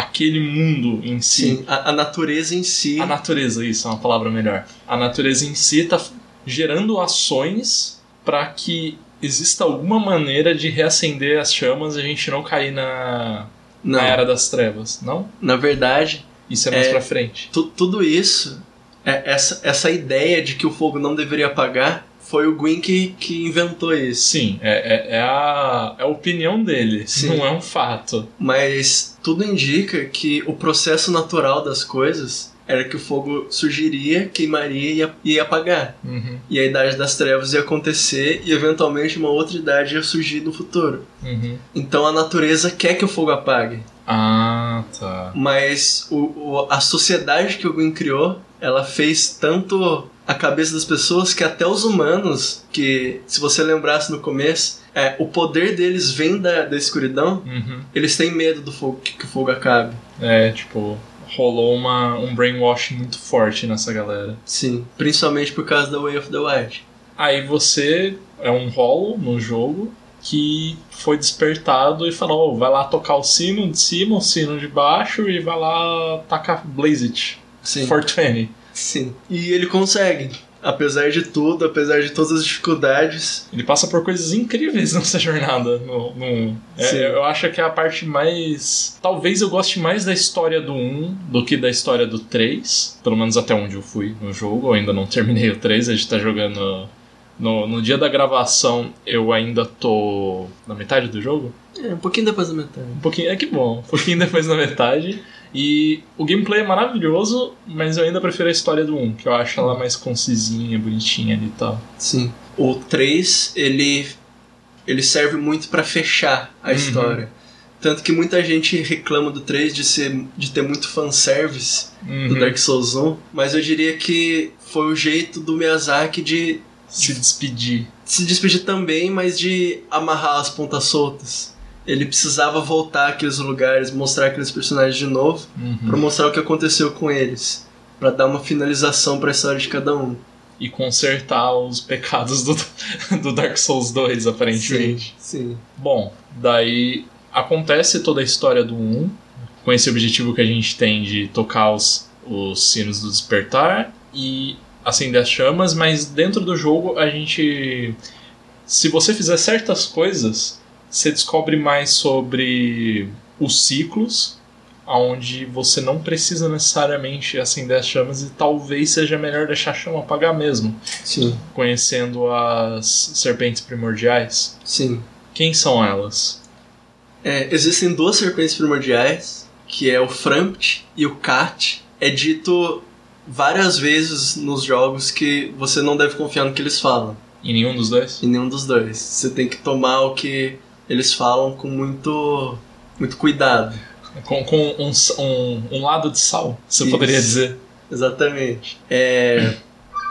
aquele mundo em si. Sim, a, a natureza em si. A natureza, isso é uma palavra melhor. A natureza em si tá gerando ações pra que exista alguma maneira de reacender as chamas e a gente não cair na, não, na era das trevas, não? na verdade, Isso é mais É. pra frente. tu- tudo isso, é, essa, essa ideia de que o fogo não deveria apagar, foi o Gwyn que, que inventou isso. Sim, é, é, é a, é a opinião dele, Sim. não é um fato. Mas tudo indica que o processo natural das coisas era que o fogo surgiria, queimaria e ia, ia apagar. Uhum, E a idade das trevas ia acontecer e eventualmente uma outra idade ia surgir no futuro. uhum. Então a natureza quer que o fogo apague. Ah, tá. Mas o, o- a sociedade que o Gwyn criou, ela fez tanto a cabeça das pessoas que até os humanos, que se você lembrasse no começo, é, o poder deles vem da, da escuridão, Uhum. eles têm medo do fogo, que, que o fogo acabe. É, tipo, rolou uma, um brainwash muito forte nessa galera. Sim, principalmente por causa da Way of the Wild. Aí você é um rolo no jogo que foi despertado e falou: "Oh, vai lá tocar o sino de cima, o sino de baixo e vai lá tacar Blaze It. Sim. 420. Sim. E ele consegue. Apesar de tudo, apesar de todas as dificuldades. Ele passa por coisas incríveis nessa jornada. No, no- é, Sim. eu acho que é a parte mais. Talvez eu goste mais da história do 1 do que da história do 3. Pelo menos até onde eu fui no jogo. Eu ainda não terminei o 3, a gente tá jogando. No, no dia da gravação, eu ainda tô na metade do jogo. É, um pouquinho depois da metade. Um pouquinho, é que bom, um pouquinho depois da metade. E o gameplay é maravilhoso, mas eu ainda prefiro a história do 1, que eu acho ela mais concisinha, bonitinha ali e tal. Sim. O 3, ele, ele serve muito pra fechar a Uhum. história. Tanto que muita gente reclama do 3 de, ser, de ter muito fanservice do Uhum. Dark Souls 1, mas eu diria que foi o jeito do Miyazaki de Se despedir. se despedir também, mas de amarrar as pontas soltas. Ele precisava voltar àqueles lugares, mostrar aqueles personagens de novo, Uhum. pra mostrar o que aconteceu com eles. para dar uma finalização para a história de cada um. E consertar os pecados do, do Dark Souls 2, aparentemente. Sim, sim. Bom, daí acontece toda a história do 1, com esse objetivo que a gente tem de tocar os, os sinos do despertar e acender as chamas, mas dentro do jogo a gente. Se você fizer certas coisas, você descobre mais sobre os ciclos, onde você não precisa necessariamente acender as chamas e talvez seja melhor deixar a chama apagar mesmo. Sim. Conhecendo as serpentes primordiais. Sim. Quem são elas? É, existem duas serpentes primordiais, que é o Frampt e o Kat. É dito várias vezes nos jogos que você não deve confiar no que eles falam. Em nenhum dos dois? Em nenhum dos dois. Você tem que tomar o que eles falam com muito, muito cuidado. Com, com um, um, um lado de sal, você Isso. poderia dizer. Exatamente. É,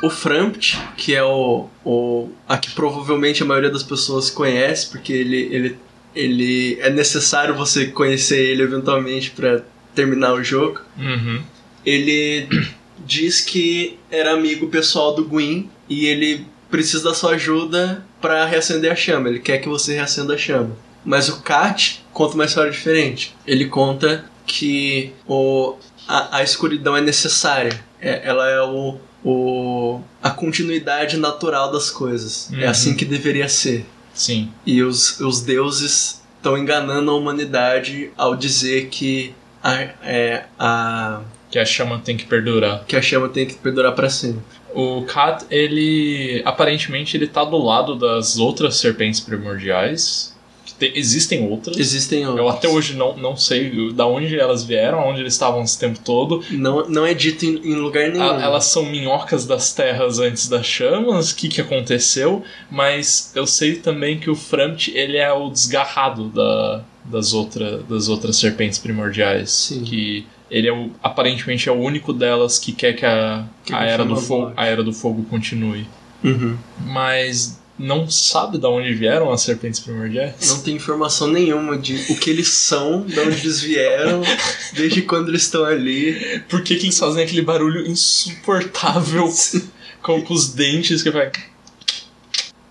o Frampt, que é o, o a que provavelmente a maioria das pessoas conhece, porque ele, ele, ele é necessário você conhecer ele eventualmente para terminar o jogo. Uhum. Ele diz que era amigo pessoal do Gwyn e ele precisa da sua ajuda para reacender a chama. Ele quer que você reacenda a chama. Mas o Kat conta uma história diferente. Ele conta que o, a, a escuridão é necessária. É, ela é o, o, a continuidade natural das coisas. Uhum. É assim que deveria ser. Sim. E os, os deuses estão enganando a humanidade ao dizer que a, é, a, Que a chama tem que perdurar. que a chama tem que perdurar para sempre. O Kat, ele. Aparentemente, ele tá do lado das outras serpentes primordiais. Tem- existem outras. Existem Eu outros. até hoje não, não sei da onde elas vieram, onde eles estavam esse tempo todo. Não, não é dito em, em lugar nenhum. A- elas são minhocas das terras antes das chamas, o que, que aconteceu, mas eu sei também que o Frampt ele é o desgarrado da, das, outra, das outras serpentes primordiais. Sim. Que ele é o, aparentemente é o único delas que quer que a, Que a, era do fogo, a era do fogo continue. Uhum. Mas não sabe de onde vieram as serpentes primordiais? Não tem informação nenhuma de o que eles são, de onde eles vieram, desde quando eles estão ali. Por que, que eles fazem aquele barulho insuportável com, com os dentes que vai.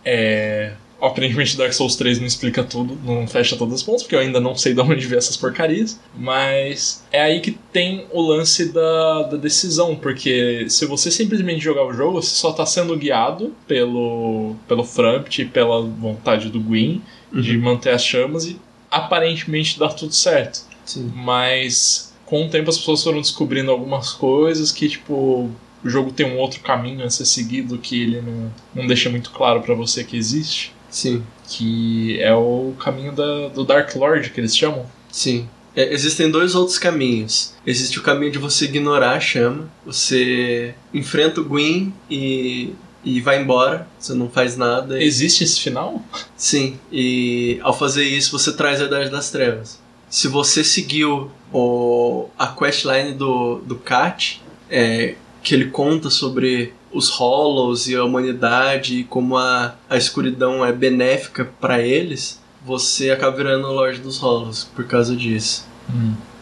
É. Aparentemente Dark Souls 3 não explica tudo, não fecha todos os pontos, porque eu ainda não sei de onde ver essas porcarias. Mas é aí que tem o lance da, da decisão, porque se você simplesmente jogar o jogo, você só tá sendo guiado pelo, pelo Frampt e pela vontade do Gwyn de manter as chamas e aparentemente dá tudo certo. Sim. Mas com o tempo as pessoas foram descobrindo algumas coisas que, tipo, o jogo tem um outro caminho a ser seguido que ele não, não deixa muito claro pra você que existe. Sim. Que é o caminho da, do Dark Lord, que eles chamam. Sim. É, existem dois outros caminhos. Existe o caminho de você ignorar a chama, você enfrenta o Gwyn e, e vai embora, você não faz nada. e- Existe esse final? Sim, e ao fazer isso você traz a Idade das Trevas. Se você seguiu o, a questline do, do Kat, é, que ele conta sobre os Hollows e a humanidade e como a, a escuridão é benéfica para eles, você acaba virando o Lorde dos Hollows por causa disso.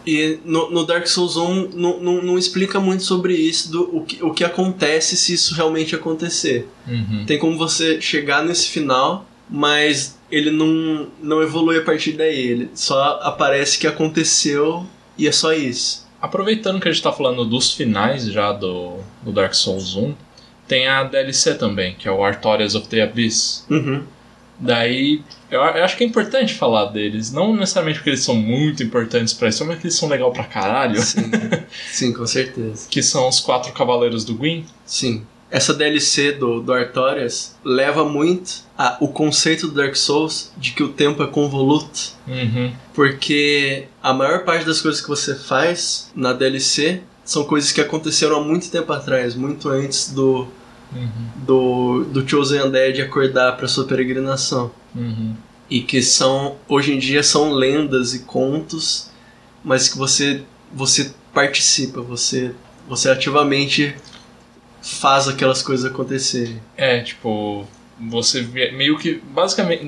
E no, no Dark Souls 1 não, não, não explica muito sobre isso, do, o, que, o que acontece se isso realmente acontecer. Uhum. Tem como você chegar nesse final, mas ele não, não evolui a partir daí. Ele só aparece que aconteceu e é só isso. Aproveitando que a gente tá falando dos finais já do, do Dark Souls 1, tem a DLC também, que é o Artorias of the Abyss. Uhum. Daí, eu, eu acho que é importante falar deles. Não necessariamente porque eles são muito importantes pra história, mas porque eles são legal pra caralho. Sim, sim, com certeza. Que são os quatro cavaleiros do Gwyn. Sim. Essa DLC do, do Artorias leva muito a, o conceito do Dark Souls de que o tempo é convoluto. Uhum. Porque a maior parte das coisas que você faz na DLC são coisas que aconteceram há muito tempo atrás, muito antes do, Uhum. do, do Chosen Undead acordar para sua peregrinação. Uhum. E que são, hoje em dia, são lendas e contos, mas que você, você participa, você, você ativamente faz aquelas coisas acontecerem. É, tipo, você via- meio que basicamente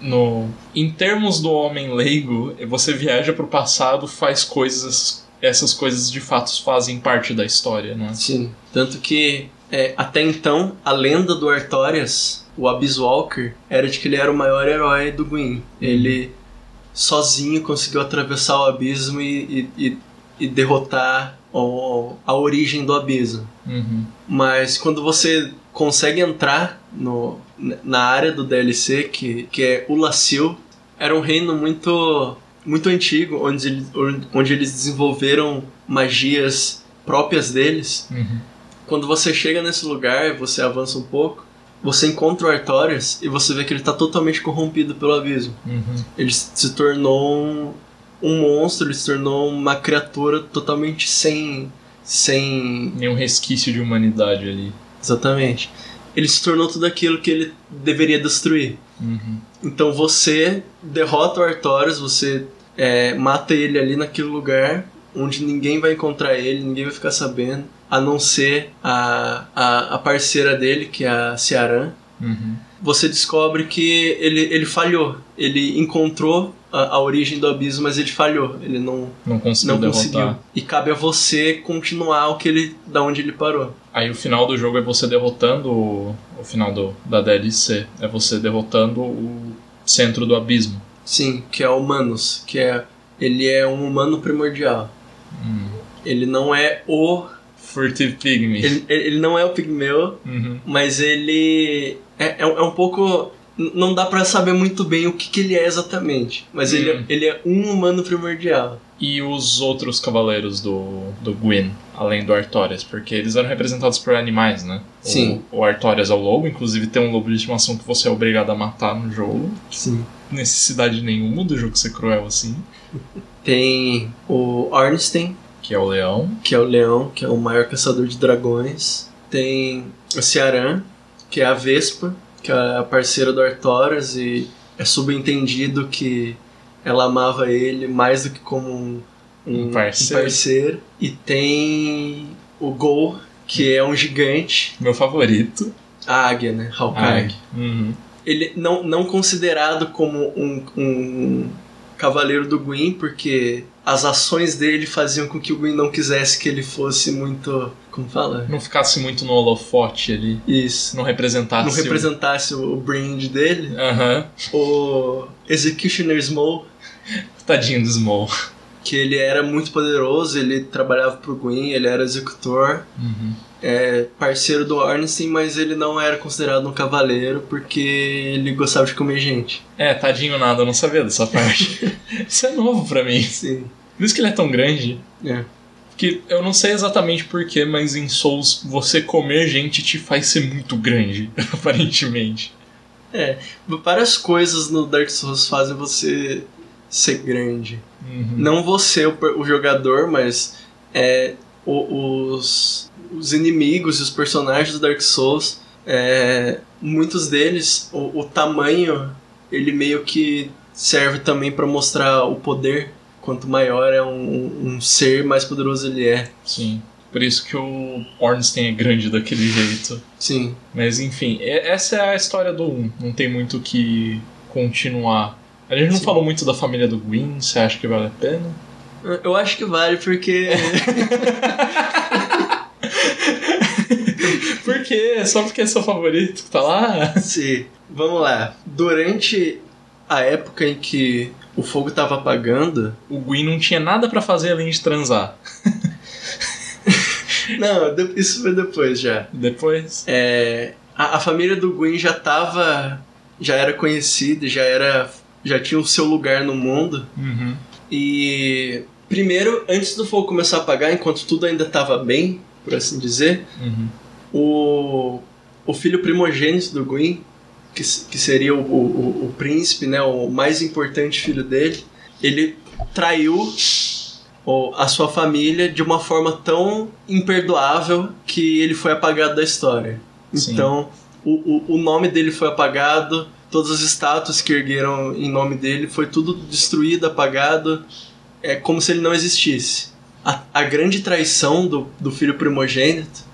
no em termos do homem leigo, você viaja pro passado, faz coisas essas coisas de fato fazem parte da história, né? Sim. Tanto que é, até então a lenda do Artorias, o Abyss Walker, era de que ele era o maior herói do Gwyn. Ele sozinho conseguiu atravessar o abismo e, e, e, e derrotar o, a origem do abismo. Uhum. Mas quando você consegue entrar no, na área do DLC, que, que é Ulacil, era um reino muito muito antigo, onde, eles, onde eles desenvolveram magias próprias deles. Uhum. Quando você chega nesse lugar, você avança um pouco, você encontra o Artorias e você vê que ele está totalmente corrompido pelo abismo. Uhum. Ele se tornou um, um monstro, ele se tornou uma criatura totalmente sem. sem. Nenhum resquício de humanidade ali. Exatamente. Ele se tornou tudo aquilo que ele deveria destruir. Uhum. Então você derrota o Artorias, você é, mata ele ali naquele lugar onde ninguém vai encontrar ele, ninguém vai ficar sabendo, a não ser a, a, a parceira dele, que é a Ciaran. Uhum. Você descobre que ele, ele falhou. Ele encontrou a, a origem do abismo, mas ele falhou. Ele não, Não conseguiu não derrotar. conseguiu. E cabe a você continuar o que ele, da onde ele parou. Aí o final do jogo é você derrotando o, o final do, da DLC. É você derrotando o centro do abismo. Sim, que é o Manus, que é ele é um humano primordial. Hum. Ele não é o Furtive Pygmy. ele, ele não é o pigmeu, Uhum. mas ele é, é, é um pouco não dá pra saber muito bem o que, que ele é exatamente, mas ele, é- Hum. ele é um humano primordial. E os outros cavaleiros do, do Gwyn, além do Artorias, porque eles eram representados por animais, né? Sim. O, o Artorias é o lobo, inclusive tem um lobo de estimação que você é obrigado a matar no jogo. Sim. Necessidade nenhuma do jogo ser cruel assim. Tem o Ornstein, Que é o leão. que é o leão, que é o maior caçador de dragões. Tem o Ciaran, que é a Vespa, que é a parceira do Artorias e é subentendido que ela amava ele mais do que como um, Um parceiro. parceiro. E tem o Gol, que é um gigante. Meu favorito. A águia, né? Hawkeye. Uhum. Ele não, não considerado como um, um cavaleiro do Gwyn, porque as ações dele faziam com que o Gwyn não quisesse que ele fosse muito. Como fala? Não ficasse muito no holofote ali. Isso. Não representasse. Não representasse o, o brand dele. Aham. O Executioner Small, Tadinho do Small. que ele era muito poderoso, ele trabalhava pro Gwyn, ele era executor. Uhum. É, parceiro do Ornstein, mas ele não era considerado um cavaleiro porque ele gostava de comer gente. É, tadinho nada, eu não sabia dessa parte. Isso é novo pra mim. Sim. Por isso que ele é tão grande. É. Que eu não sei exatamente porquê, mas em Souls você comer gente te faz ser muito grande, aparentemente. É, várias coisas no Dark Souls fazem você ser grande. Uhum. Não você, o, o jogador, mas é, o- os, os inimigos e os personagens do Dark Souls, é, muitos deles, o, o tamanho, ele meio que serve também para mostrar o poder. Quanto maior é um, um ser, mais poderoso ele é. Sim. Por isso que o Ornstein é grande daquele jeito. Sim. Mas enfim, essa é a história do 1. Não tem muito o que continuar. A gente não Sim. falou muito da família do Gwyn, você acha que vale a pena? Eu acho que vale porque. Por quê? Só porque é seu favorito que tá lá? Sim. Vamos lá. Durante a época em que o fogo tava apagando. O Gwyn não tinha nada pra fazer além de transar. Não, isso foi depois já. Depois. É, a, a família do Gwyn já tava. já era conhecida, já era. já tinha o seu lugar no mundo. Uhum. E. Primeiro, antes do fogo começar a apagar, enquanto tudo ainda estava bem, por assim dizer, Uhum. o, o filho primogênito do Gwyn, que, que seria o, o, o príncipe, né, o mais importante filho dele, ele traiu o- a sua família de uma forma tão imperdoável que ele foi apagado da história. Sim. Então, o, o, o nome dele foi apagado, todas as estátuas que ergueram em nome dele foi tudo destruído, apagado, é como se ele não existisse. A, a grande traição do, do filho primogênito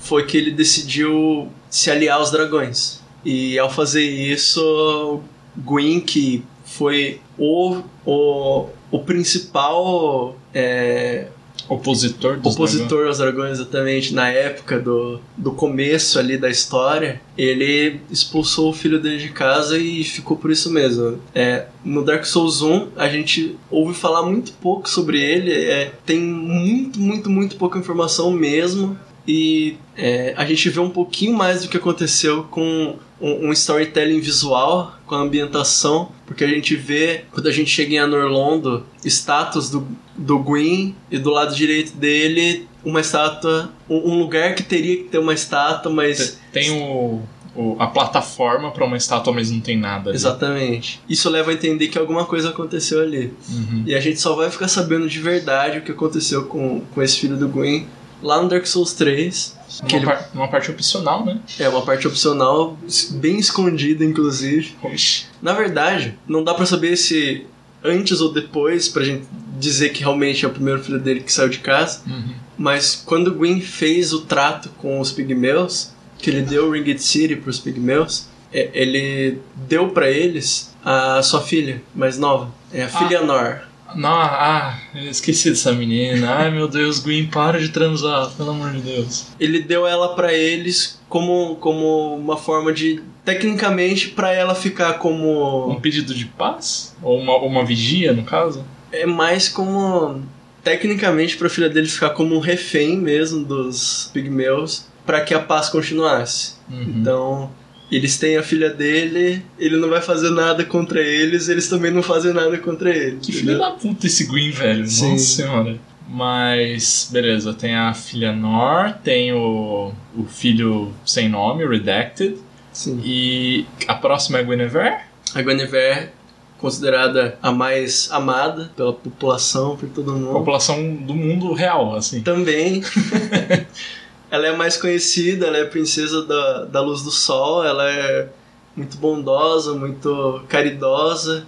foi que ele decidiu se aliar aos dragões. E ao fazer isso, Gwyn, que foi o, o, o principal é, Opositor dos opositor aos dragões, exatamente, na época do, do começo ali da história, ele expulsou o filho dele de casa e ficou por isso mesmo. É, no Dark Souls 1, a gente ouve falar muito pouco sobre ele, é, tem muito, muito, muito pouca informação mesmo. E é, a gente vê um pouquinho mais do que aconteceu com um, um storytelling visual, com a ambientação, porque a gente vê, quando a gente chega em Anorlondo, estátuas do, do Gwyn e do lado direito dele uma estátua, um, um lugar que teria que ter uma estátua, mas... Tem o, o- a plataforma pra uma estátua, mas não tem nada. ali. Exatamente. Isso leva a entender que alguma coisa aconteceu ali. Uhum. E a gente só vai ficar sabendo de verdade o que aconteceu com, com esse filho do Gwyn lá no Dark Souls 3. Que Uma, ele- par- uma parte opcional, né? É uma parte opcional, bem escondida, inclusive. Oxi. Na verdade, não dá pra saber se antes ou depois pra gente dizer que realmente é o primeiro filho dele que saiu de casa. Uhum. Mas quando o Gwyn fez o trato com os pigmeus, que ele deu o Ringed City pros pigmeus, é, ele deu pra eles a sua filha mais nova, é a filha Nor. Não, ah, eu esqueci dessa menina. Ai meu Deus, Gwyn, para de transar, pelo amor de Deus. Ele deu ela pra eles como, como uma forma de tecnicamente pra ela ficar Um como pedido de paz? Ou uma, uma vigia, no caso? é mais como tecnicamente pra filha dele ficar como um refém mesmo dos pigmeus pra que a paz continuasse. Uhum. Então, eles têm a filha dele, ele não vai fazer nada contra eles, eles também não fazem nada contra ele. Que filho da puta esse Gwyn, velho. Sim. Nossa senhora. Mas, beleza, tem a filha Nor, tem o, o filho sem nome, Redacted, Sim. e a próxima é a Guinevere? A Guinevere, considerada a mais amada pela população, por todo mundo. População do mundo real, assim. Também. ela é mais conhecida, ela é a princesa da, da luz do sol, ela é muito bondosa, muito caridosa.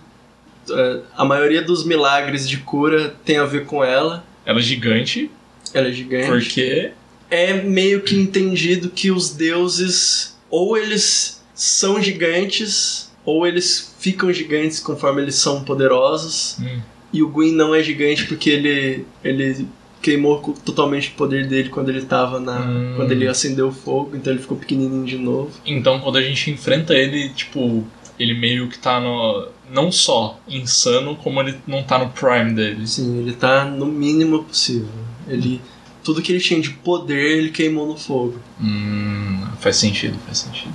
É, A maioria dos milagres de cura tem a ver com ela. Ela é gigante, Ela é gigante. porque é meio que entendido que os deuses ou eles são gigantes ou eles ficam gigantes conforme eles são poderosos. Hum. E o Gwyn não é gigante porque ele ele queimou totalmente o poder dele quando ele tava na Hum. quando ele acendeu o fogo, então ele ficou pequenininho de novo. Então, quando a gente enfrenta ele, tipo, ele meio que tá no. Não só insano, como ele não tá no prime dele. Sim, ele tá no mínimo possível. Ele tudo que ele tinha de poder, ele queimou no fogo. Hum, faz sentido, faz sentido.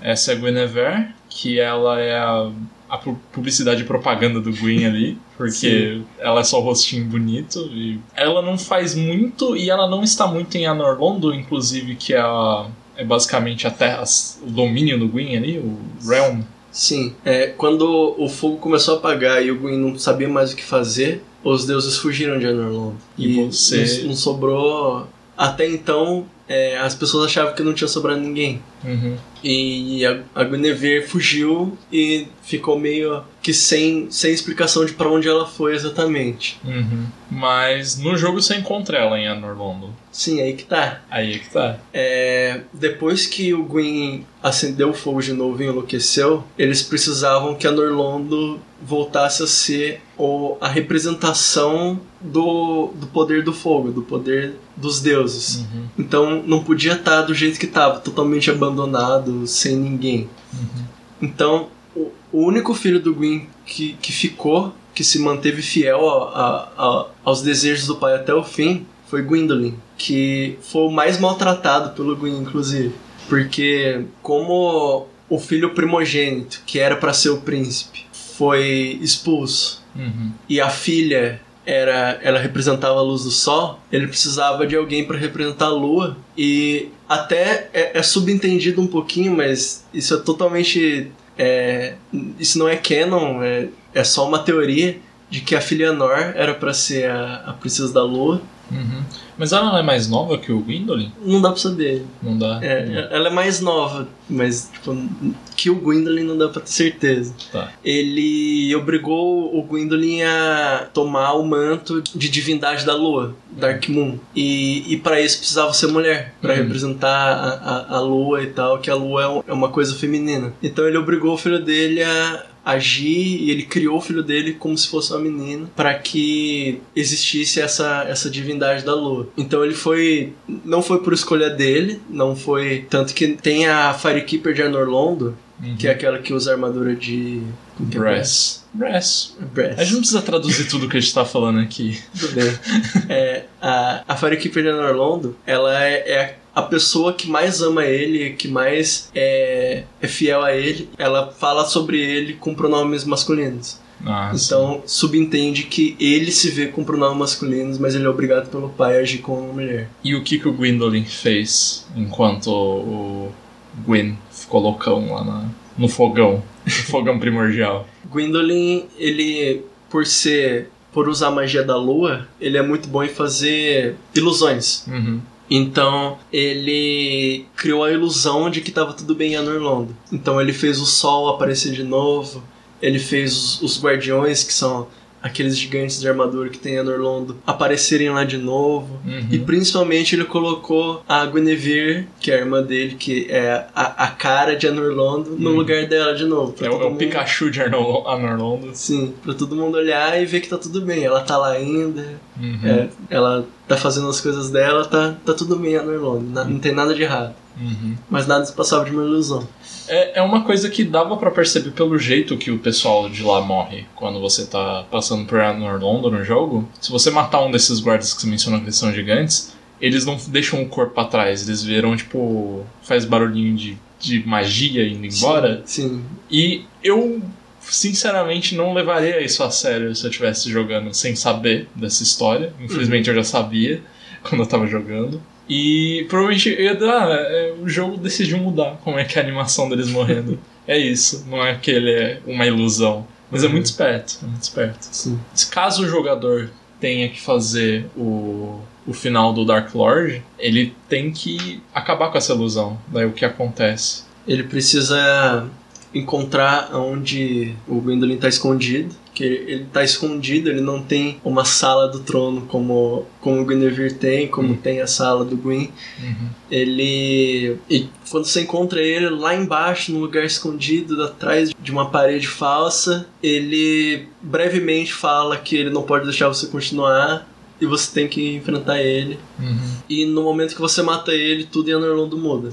Essa é a Guinevere, que ela é a, a pu- publicidade e propaganda do Gwyn ali, porque ela é só o rostinho bonito. E ela não faz muito e ela não está muito em Anorlondo, inclusive, que é, a, é basicamente a terra, o domínio do Gwyn ali, o Realm. Sim, é, quando o fogo começou a apagar e o Gwyn não sabia mais o que fazer, os deuses fugiram de Anorlond. E você- não, não sobrou. Até então, é, as pessoas achavam que não tinha sobrado ninguém. Uhum. E a, a Guinevere fugiu e ficou meio que sem, sem explicação de pra onde ela foi exatamente. Uhum. Mas no jogo você encontra ela em Anorlondo. Sim, aí que tá. Aí é que tá. É, depois que o Gwyn acendeu o fogo de novo e enlouqueceu, eles precisavam que a Norlondo voltasse a ser o, a representação do, do poder do fogo, do poder dos deuses. Uhum. Então não podia estar do jeito que estava, totalmente abandonado, sem ninguém. Uhum. Então o, o único filho do Gwyn que, que ficou, que se manteve fiel a- a- a- aos desejos do pai até o fim, foi Gwendolyn, que foi o mais maltratado pelo Gwyn, inclusive. Porque como o filho primogênito, que era para ser o príncipe, foi expulso Uhum. e a filha era ela representava a luz do sol, ele precisava de alguém para representar a lua e até é, é subentendido um pouquinho, mas isso é totalmente é, isso não é canon, é, é só uma teoria de que a filha Nor era para ser a, a princesa da lua. Uhum. Mas ela não é mais nova que o Gwendolyn? Não dá pra saber. Não dá? É, ela é mais nova, mas tipo, que o Gwendolyn não dá pra ter certeza. Tá. ele obrigou o Gwendolyn a tomar o manto de divindade da lua, Dark Moon. E, e para isso precisava ser mulher, pra Uhum. representar a, a, a lua e tal, que a lua é é uma coisa feminina. Então ele obrigou o filho dele a, agir e ele criou o filho dele como se fosse uma menina para que existisse essa, essa divindade da lua. Então ele foi não foi por escolha dele, não foi tanto que tem a Firekeeper de Anorlondo, uhum. que é aquela que usa armadura de é Brass. Brass. Brass. A gente não precisa traduzir tudo que a gente tá falando aqui. Tudo bem. é, a, a Firekeeper de Anorlondo, ela é, é a pessoa que mais ama ele, que mais é, é fiel a ele, ela fala sobre ele com pronomes masculinos. Ah, então, sim. subentende que ele se vê com pronomes masculinos, mas ele é obrigado pelo pai a agir como uma mulher. E o que, que o Gwendolyn fez enquanto o Gwen ficou loucão lá na, no fogão? no fogão primordial. Gwendolyn, ele, por ser. por usar a magia da lua, ele é muito bom em fazer ilusões. Uhum. Então ele criou a ilusão de que estava tudo bem em Anorlondo. Então ele fez o sol aparecer de novo, ele fez os, os guardiões, que são aqueles gigantes de armadura que tem a Norlondo aparecerem lá de novo. Uhum. E principalmente ele colocou a Guinevere, que é a irmã dele, que é a, a cara de Anorlondo, uhum. no lugar dela de novo. É, o, é o Pikachu de Anorlondo. Sim, pra todo mundo olhar e ver que tá tudo bem. Ela tá lá ainda, uhum. é, ela tá fazendo as coisas dela, tá, tá tudo bem Anorlondo, não, não tem nada de errado. Uhum. Mas nada se passava de uma ilusão. É, é uma coisa que dava para perceber pelo jeito que o pessoal de lá morre quando você tá passando por Orlando no jogo. Se você matar um desses guardas que você mencionou que são gigantes, eles não deixam o corpo pra trás, eles viram, tipo, faz barulhinho de, de magia indo embora. Sim, sim. E eu, sinceramente, não levaria isso a sério se eu estivesse jogando sem saber dessa história. Infelizmente uhum. eu já sabia quando eu tava jogando. E provavelmente ia dar. É, o jogo decidiu mudar como é que é a animação deles morrendo. é isso, não é que ele é uma ilusão. Mas é muito esperto, é muito esperto. Sim. Caso o jogador tenha que fazer o, o final do Dark Lord, ele tem que acabar com essa ilusão. Daí o que acontece? Ele precisa encontrar onde o Gwendolyn está escondido que ele tá escondido, ele não tem uma sala do trono como, como o Guinevere tem, como uhum. tem a sala do Gwyn. Uhum. Ele. E quando você encontra ele lá embaixo, num lugar escondido, atrás de uma parede falsa, ele brevemente fala que ele não pode deixar você continuar e você tem que enfrentar ele. Uhum. E no momento que você mata ele, tudo em Anorlondo muda.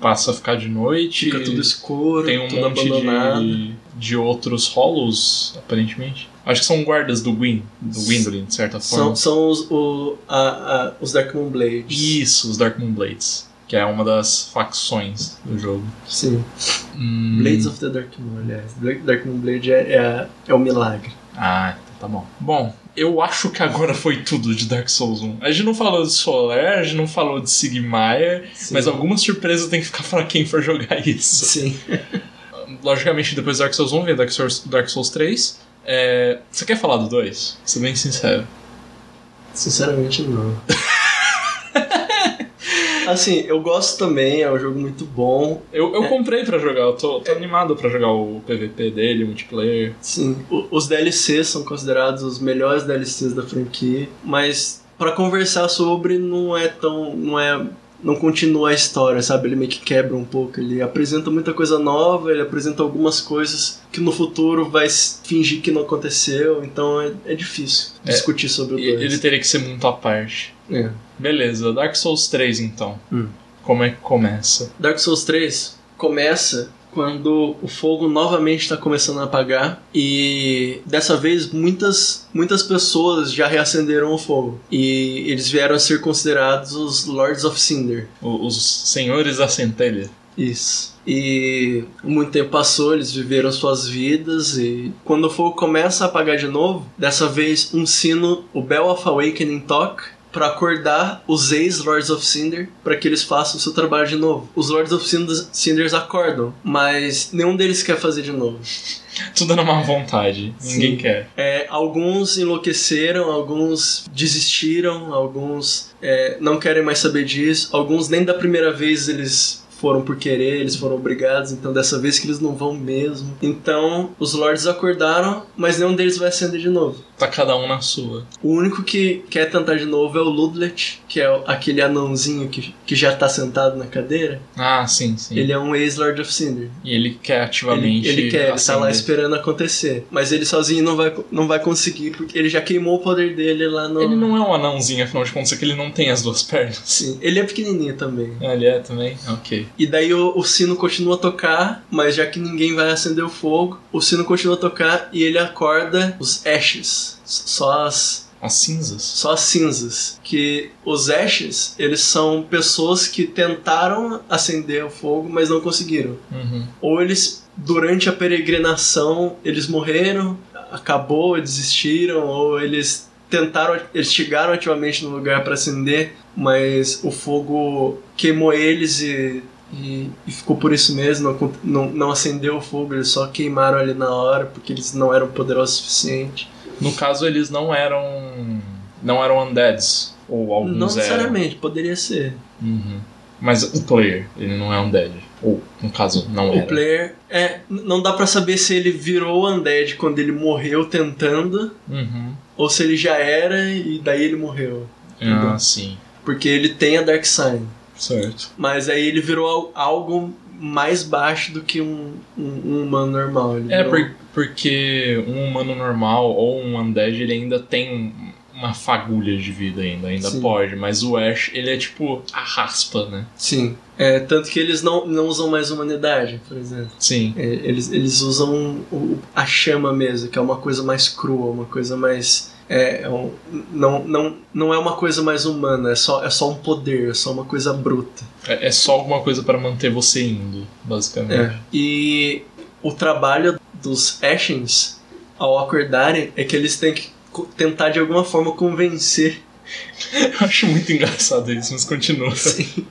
Passa a ficar de noite. Fica tudo escuro, tem um tudo monte abandonado. de, de outros rolos, aparentemente. Acho que são guardas do Gwyn, do Gwendolyn, de certa São, forma. são os, o, a, a, os Darkmoon Blades. Isso, os Darkmoon Blades. Que é uma das facções do jogo. Sim. Hum. Blades of the Darkmoon, aliás. Darkmoon Blade é, é, é o milagre. Ah, então tá bom. Bom, eu acho que agora foi tudo de Dark Souls 1. A gente não falou de Solar, a gente não falou de Sigmire, mas algumas surpresas tem que ficar pra quem for jogar isso. Sim. Logicamente, depois de Dark Souls 1 vem Dark Souls, Dark Souls 3. É... Você quer falar do 2? Ser bem sincero. Sinceramente, não. assim, eu gosto também, é um jogo muito bom. Eu, eu É. comprei pra jogar, eu tô, tô animado pra jogar o PVP dele, o multiplayer. Sim, o- os DLCs são considerados os melhores DLCs da franquia, mas pra conversar sobre não é tão, não é não continua a história, sabe? Ele meio que quebra um pouco, ele apresenta muita coisa nova, ele apresenta algumas coisas que no futuro vai fingir que não aconteceu, então é, é difícil É, discutir sobre o 2. Ele teria que ser muito à parte. É. Beleza, Dark Souls 3 então. Hum. Como é que começa? Dark Souls 3 começa quando o fogo novamente está começando a apagar e dessa vez muitas muitas pessoas já reacenderam o fogo e eles vieram a ser considerados os Lords of Cinder. O- os senhores da centelha. Isso. E muito tempo passou, eles viveram suas vidas e quando o fogo começa a apagar de novo, dessa vez um sino, o Bell of Awakening toca para acordar os ex-Lords of Cinder para que eles façam o seu trabalho de novo. Os Lords of Cinder, Cinders acordam, mas nenhum deles quer fazer de novo. Tudo na má vontade. Ninguém Sim. quer. É, alguns enlouqueceram, alguns desistiram, alguns é, não querem mais saber disso, alguns nem da primeira vez eles foram por querer, eles foram obrigados, então dessa vez que eles não vão mesmo. Então os lords acordaram, mas nenhum deles vai acender de novo. Tá cada um na sua. O único que quer tentar de novo é o Ludlet, que é aquele anãozinho que, que já tá sentado na cadeira. Ah, sim, sim. Ele é um ex-Lord of Cinder. E ele quer ativamente. Ele, ele quer, ele tá lá acender. esperando acontecer. Mas ele sozinho não vai, não vai conseguir, porque ele já queimou o poder dele lá no. Ele não é um anãozinho, afinal de contas, é que ele não tem as duas pernas. Sim, ele é pequenininho também. Ah, ele é também? Ok. E daí o, o sino continua a tocar, mas já que ninguém vai acender o fogo, o sino continua a tocar e ele acorda os Ashes. Só as, As cinzas? só as cinzas. Que os Ashes, eles são pessoas que tentaram acender o fogo, mas não conseguiram. Uhum. Ou eles, durante a peregrinação, eles morreram, acabou, desistiram, ou eles tentaram, eles chegaram ativamente no lugar para acender, mas o fogo queimou eles e, e, e ficou por isso mesmo, não, não, não acendeu o fogo, eles só queimaram ali na hora, porque eles não eram poderosos o suficiente. No caso, eles não eram. Não eram undeads. Ou alguns não eram. necessariamente, poderia ser. Uhum. Mas o player, ele não é undead. Ou, no caso, não O era. player, é, não dá pra saber se ele virou undead quando ele morreu tentando, Uhum. ou se ele já era e daí ele morreu. Ah, sim. Porque ele tem a Dark Sign. Certo. Mas aí ele virou al- algo mais baixo do que um, um, um humano normal. Ele É, virou- por- porque um humano normal ou um undead, ele ainda tem uma fagulha de vida ainda, ainda Sim. pode. Mas o Ash, ele é tipo a raspa, né? Sim. É, tanto que eles não, não usam mais humanidade, por exemplo. Sim. É, eles, eles usam o- a chama mesmo, que é uma coisa mais crua, uma coisa mais. É, é um- não, não, não é uma coisa mais humana, é só, é só um poder, é só uma coisa bruta. É, é só alguma coisa para manter você indo, basicamente. É. E o trabalho dos Ashens, ao acordarem, é que eles têm que tentar de alguma forma convencer. Eu acho muito engraçado isso, mas continua. Sim.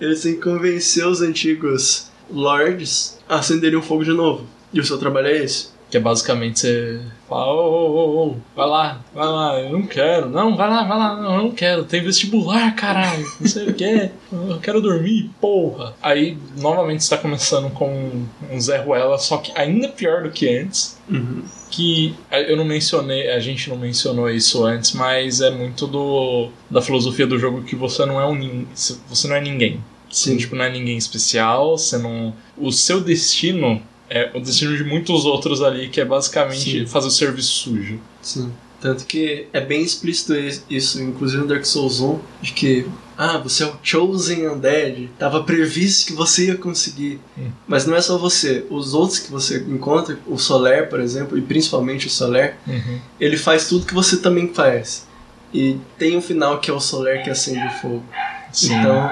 Eles têm que convencer os antigos lords a acenderem o fogo de novo. E o seu trabalho é esse. Que é basicamente você fala, ô, ô, ô, ô, vai lá, vai lá, eu não quero. Não, vai lá, vai lá, não, eu não quero. Tem vestibular, caralho, não sei o que. Eu quero dormir, porra. Aí, novamente, você tá começando com um Zé Ruela, só que ainda pior do que antes. Que eh, eu não mencionei, a gente não mencionou isso antes, mas é muito do da filosofia do jogo que você não é um você não é ninguém. Você, Sim. tipo, não é ninguém especial, você não. O seu destino é o destino de muitos outros ali, que é basicamente Sim. fazer o serviço sujo. Sim. Tanto que é bem explícito is- isso, inclusive no Dark Souls 1, de que, ah, você é o Chosen Undead, tava previsto que você ia conseguir. Hum. Mas não é só você, os outros que você encontra, o Soler, por exemplo, e principalmente o Soler, ele faz tudo que você também faz. E tem um final que é o Soler que acende o fogo. Sim. Então,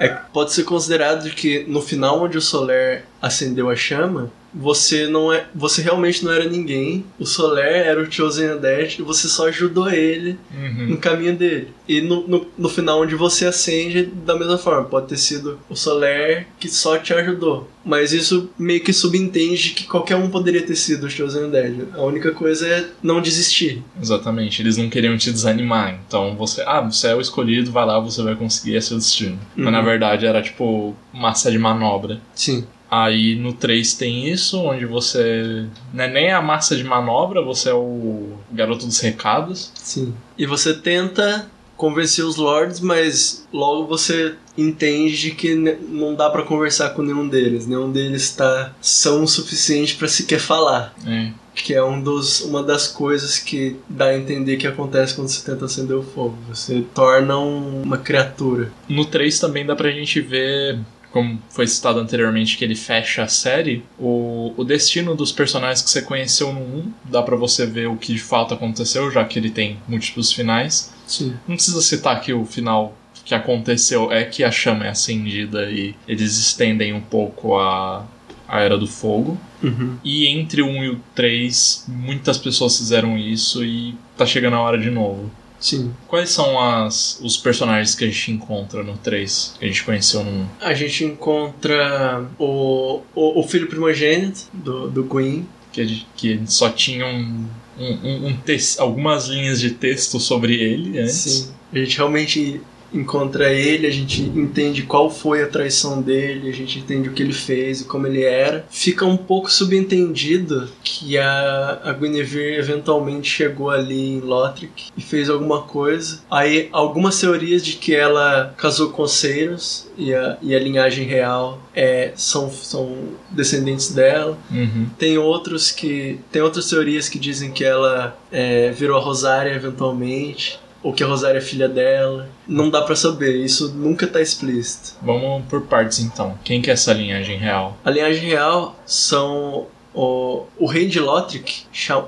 é, pode ser considerado que no final onde o Soler acendeu a chama, você não é, você realmente não era ninguém. O Soler era o Chosen Undead e você só ajudou ele Uhum. no caminho dele. E no, no, no final onde você acende, da mesma forma, pode ter sido o Soler que só te ajudou. Mas isso meio que subentende que qualquer um poderia ter sido o Chosen Undead. A única coisa é não desistir. Exatamente, eles não queriam te desanimar. Então você, ah, você é o escolhido, vai lá, você vai conseguir, é seu destino. Mas Uhum. na verdade era tipo massa de manobra. Sim. Aí no 3 tem isso, onde você não é nem a massa de manobra, você é o garoto dos recados. Sim. E você tenta convencer os lords, mas logo você entende que não dá pra conversar com nenhum deles. Nenhum deles tá são o suficiente pra sequer falar. É. Que é um dos, uma das coisas que dá a entender que acontece quando você tenta acender o fogo. Você torna um- uma criatura. No 3 também dá pra gente ver, como foi citado anteriormente, que ele fecha a série, o, o destino dos personagens que você conheceu no 1. Dá pra você ver o que de fato aconteceu, já que ele tem múltiplos finais. Sim. Não precisa citar que o final que aconteceu é que a chama é acendida e eles estendem um pouco a, a Era do Fogo. Uhum. E entre o 1 e o 3, muitas pessoas fizeram isso e tá chegando a hora de novo. Sim. Quais são as, os personagens que a gente encontra no 3, que a gente conheceu no 1? A gente encontra o, o, o filho primogênito do, do Gwyn. Que, que só tinham um, um, um tex- algumas linhas de texto sobre ele antes. Sim. A gente realmente encontra ele, a gente entende qual foi a traição dele, a gente entende o que ele fez e como ele era. Fica um pouco subentendido que a, a Guinevere eventualmente chegou ali em Lothric e fez alguma coisa. Aí algumas teorias de que ela casou com Seiros e a, e a linhagem real é, são, são descendentes dela. Uhum. Tem outros que. Tem outras teorias que dizem que ela é, virou a Rosária eventualmente. Ou que a Rosária é filha dela. Não dá pra saber, isso nunca tá explícito. Vamos por partes então. Quem que é essa linhagem real? A linhagem real são. O, o rei de Lothric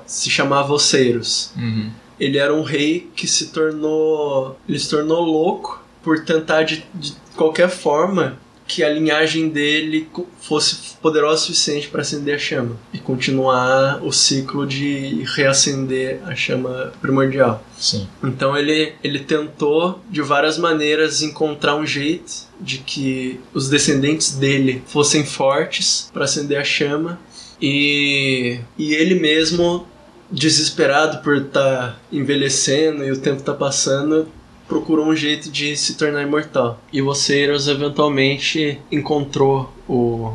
se chamava Oceiros. Uhum. Ele era um rei que se tornou. Ele se tornou louco por tentar de, de qualquer forma que a linhagem dele fosse poderosa o suficiente para acender a chama e continuar o ciclo de reacender a chama primordial. Sim. Então ele, ele tentou de várias maneiras encontrar um jeito de que os descendentes dele fossem fortes para acender a chama e, e ele mesmo desesperado por estar envelhecendo e o tempo tá passando procurou um jeito de se tornar imortal. E o Oceiros eventualmente encontrou o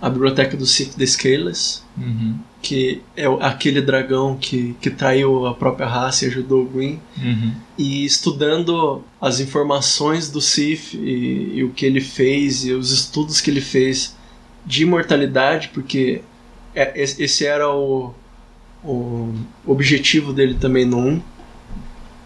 a biblioteca do Sith the Scaleless, Uhum. que é aquele dragão que, que traiu a própria raça e ajudou o Gwyn. Uhum. E estudando as informações do Sif e, e o que ele fez e os estudos que ele fez de imortalidade, porque é- es- esse era o, o objetivo dele também no 1,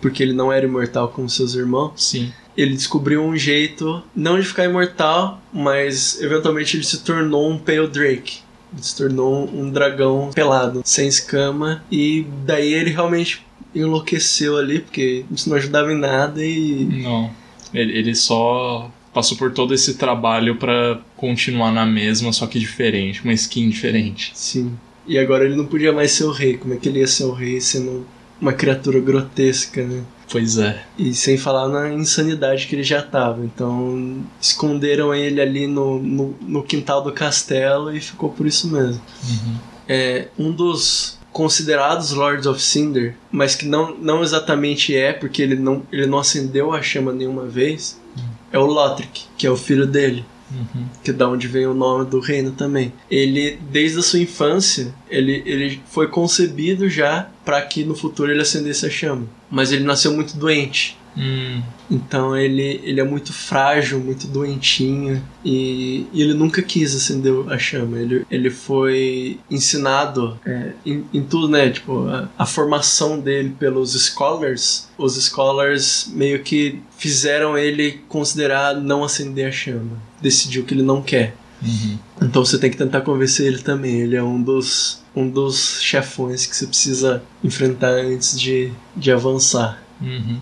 porque ele não era imortal como seus irmãos. Sim. Ele descobriu um jeito, não de ficar imortal, mas eventualmente ele se tornou um Pale Drake. Ele se tornou um dragão pelado, sem escama, e daí ele realmente enlouqueceu ali, porque isso não ajudava em nada e. Não. Ele, ele só passou por todo esse trabalho pra continuar na mesma, só que diferente, uma skin diferente. Sim. E agora ele não podia mais ser o rei. Como é que ele ia ser o rei sendo uma criatura grotesca, né? Pois é. E sem falar na insanidade que ele já tava. Então esconderam ele ali no, no, no quintal do castelo e ficou por isso mesmo. Uhum. É um dos considerados Lords of Cinder, mas que não, não exatamente é, porque ele não, ele não acendeu a chama nenhuma vez, é o Lothric, que é o filho dele Uhum. que da onde vem o nome do reino também. Ele, desde a sua infância, ele, ele foi concebido já para que no futuro ele acendesse a chama. Mas ele nasceu muito doente. Hum. Então ele, ele é muito frágil, muito doentinho e, e ele nunca quis acender a chama. Ele, ele foi ensinado é, em, em tudo, né? Tipo, a, a formação dele pelos scholars. Os scholars meio que fizeram ele considerar não acender a chama. Decidiu que ele não quer. Uhum. Então você tem que tentar convencer ele também. Ele é um dos, um dos chefões que você precisa enfrentar antes de, de avançar. Uhum.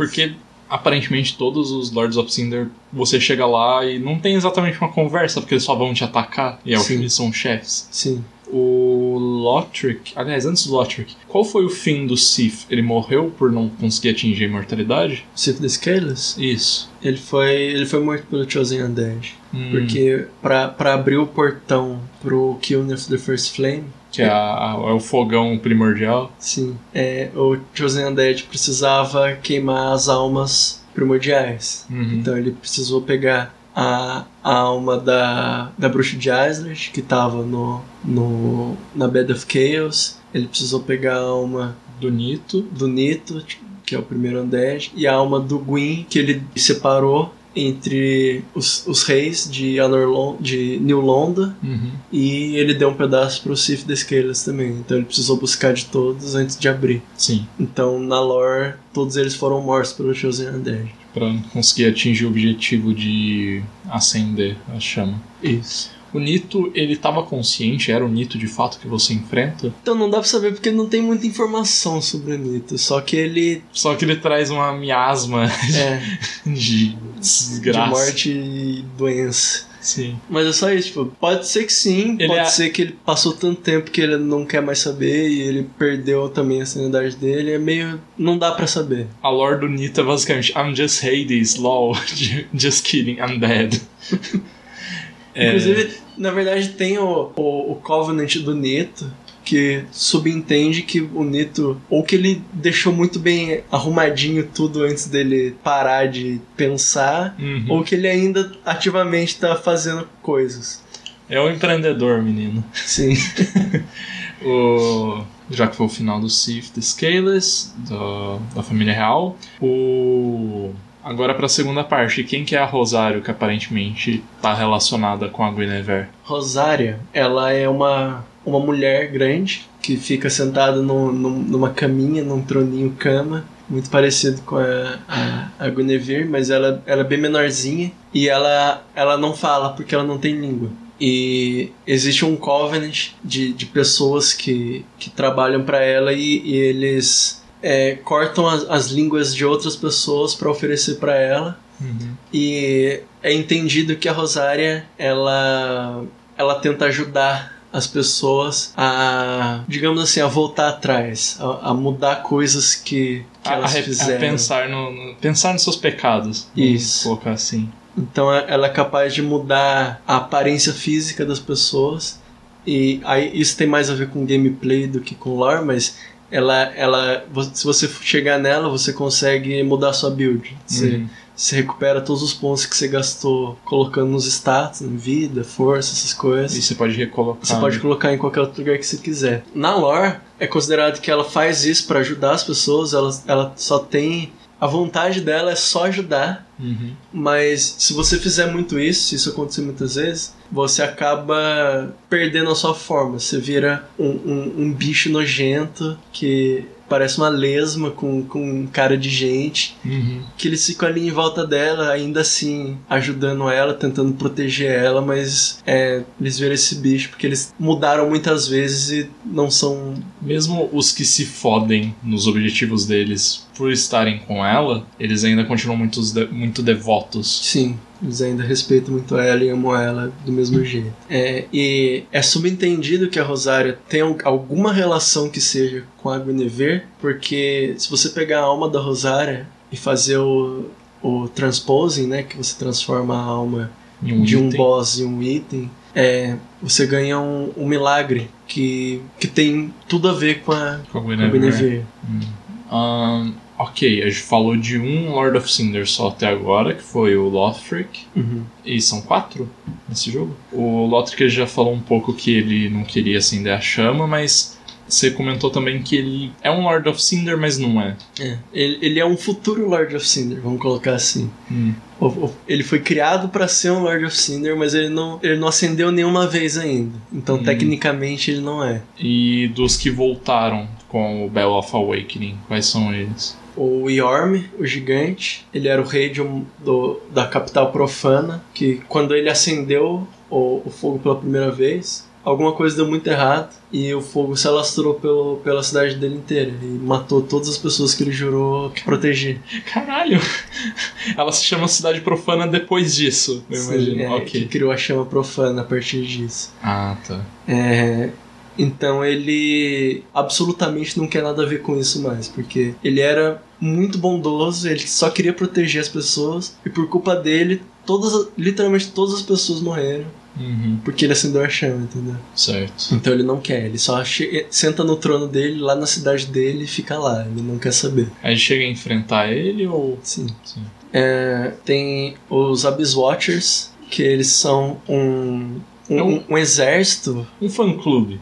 Porque aparentemente todos os Lords of Cinder você chega lá e não tem exatamente uma conversa, porque eles só vão te atacar e ao Sim. fim eles são chefes. Sim. O Lothric, aliás, antes do Lothric, qual foi o fim do Sif? Ele morreu por não conseguir atingir a imortalidade? Sith the Scaleless, Isso. ele foi, ele foi morto pelo Chosen Undead. Hum, Porque pra abrir o portão pro of the First Flame, que é, a- é o fogão primordial. sim, é, o Chosen Undead precisava queimar as almas primordiais. Uhum. Então ele precisou pegar a, a alma da, da bruxa de Islay, que tava no, no, na Bed of Chaos. Ele precisou pegar a alma Do Nito. do Nito, que é o primeiro Undead, e a alma do Gwyn, que ele separou entre os, os reis de, Anorlon, de New Londa, Uhum. e ele deu um pedaço pro Sif the Scaleless também. Então ele precisou buscar de todos antes de abrir. Sim. Então, na lore, todos eles foram mortos pelo Chosen Undead. Pra conseguir atingir o objetivo de acender a chama. Isso. O Nito, ele tava consciente? Era o Nito de fato que você enfrenta? Então não dá pra saber porque não tem muita informação sobre o Nito. Só que ele Só que ele traz uma miasma é de de desgraça. morte e doença. Sim. Mas é só isso, tipo, pode ser que sim, Ele pode é- ser que ele passou tanto tempo que ele não quer mais saber e ele perdeu também a sanidade dele. É meio. não dá pra saber. A lore do Nito é basicamente I'm just Hades, lol. just kidding, I'm dead. É, Inclusive, Na verdade, tem o, o, o Covenant do Neto, que subentende que o Nito, ou que ele deixou muito bem arrumadinho tudo antes dele parar de pensar, Uhum. ou que ele ainda ativamente tá fazendo coisas. É o empreendedor, menino. Sim. O... Já que foi o final do Sith the Scaleless, do... da família real. O... Agora pra segunda parte, quem que é a Rosário que aparentemente tá relacionada com a Guinevere? Rosária, ela é uma, uma mulher grande que fica sentada no, no- numa caminha, num troninho cama, muito parecido com a, a, a Guinevere, mas ela, ela é bem menorzinha e ela, ela não fala porque ela não tem língua. E existe um covenant de, de pessoas que, que trabalham para ela e, e eles é, cortam as, as línguas de outras pessoas para oferecer para ela. E é entendido que a Rosária ela ela tenta ajudar as pessoas a, digamos assim, a voltar atrás, a, a mudar coisas que, que A, elas a- a fizeram. pensar, no, no- pensar nos seus pecados. Isso. colocar assim. Então é- ela é capaz de mudar a aparência física das pessoas. E aí isso tem mais a ver com gameplay do que com lore, mas ela, ela, se você chegar nela, você consegue mudar a sua build. Você, Uhum. você recupera todos os pontos que você gastou colocando nos status, em vida, força, essas coisas. E você pode recolocar. Você pode colocar em qualquer outro lugar que você quiser. Na lore, é considerado que ela faz isso pra ajudar as pessoas, ela, ela só tem. A vontade dela é só ajudar, Uhum. mas se você fizer muito isso, se isso acontecer muitas vezes, você acaba perdendo a sua forma. Você vira um, um, um bicho nojento que parece uma lesma com, com cara de gente Uhum. que eles ficam ali em volta dela, ainda assim ajudando ela, tentando proteger ela, mas é, eles viram esse bicho porque eles mudaram muitas vezes e não são. Mesmo os que se fodem nos objetivos deles por estarem com ela, eles ainda continuam muito, muito devotos. Sim, eles ainda respeitam muito ela e amam ela do mesmo jeito. É, e é subentendido que a Rosária tem al- alguma relação que seja com a Guinevere, porque se você pegar a alma da Rosária e fazer o, o transposing, né, que você transforma a alma Em um de um item. boss e um item, é, você ganha um, um milagre que, que tem tudo a ver com a, Com a com a Guinevere. Guinevere. Ahn, ok, a gente falou de um Lord of Cinder só até agora, que foi o Lothric. Uhum. E são quatro nesse jogo. O Lothric já falou um pouco que ele não queria acender a chama, mas você comentou também que ele é um Lord of Cinder, mas não é. É, ele, ele é um futuro Lord of Cinder, vamos colocar assim. Hum. Ele foi criado pra ser um Lord of Cinder, mas ele não, ele não acendeu nenhuma vez ainda. Então, Hum. tecnicamente, ele não é. E dos que voltaram com o Bell of Awakening, quais são eles? O Yorm, o gigante, ele era o rei de um- do, da capital profana, que quando ele acendeu o, o fogo pela primeira vez, alguma coisa deu muito errado e o fogo se alastrou pelo, pela cidade dele inteira e matou todas as pessoas que ele jurou proteger. Caralho! Ela se chama Cidade Profana depois disso, eu Sim, imagino. é, ok. Que criou a chama profana a partir disso. Ah, tá. É, então ele absolutamente não quer nada a ver com isso mais, porque ele era muito bondoso, ele só queria proteger as pessoas e por culpa dele, todas, literalmente todas as pessoas morreram Uhum, porque ele acendeu a chama, entendeu? certo. Então ele não quer, ele só senta no trono dele lá na cidade dele e fica lá, ele não quer saber. Aí chega a enfrentar ele ou. Sim. Sim. É, tem os Abyss Watchers, que eles são um, um, É um- um exército Um fã-clube.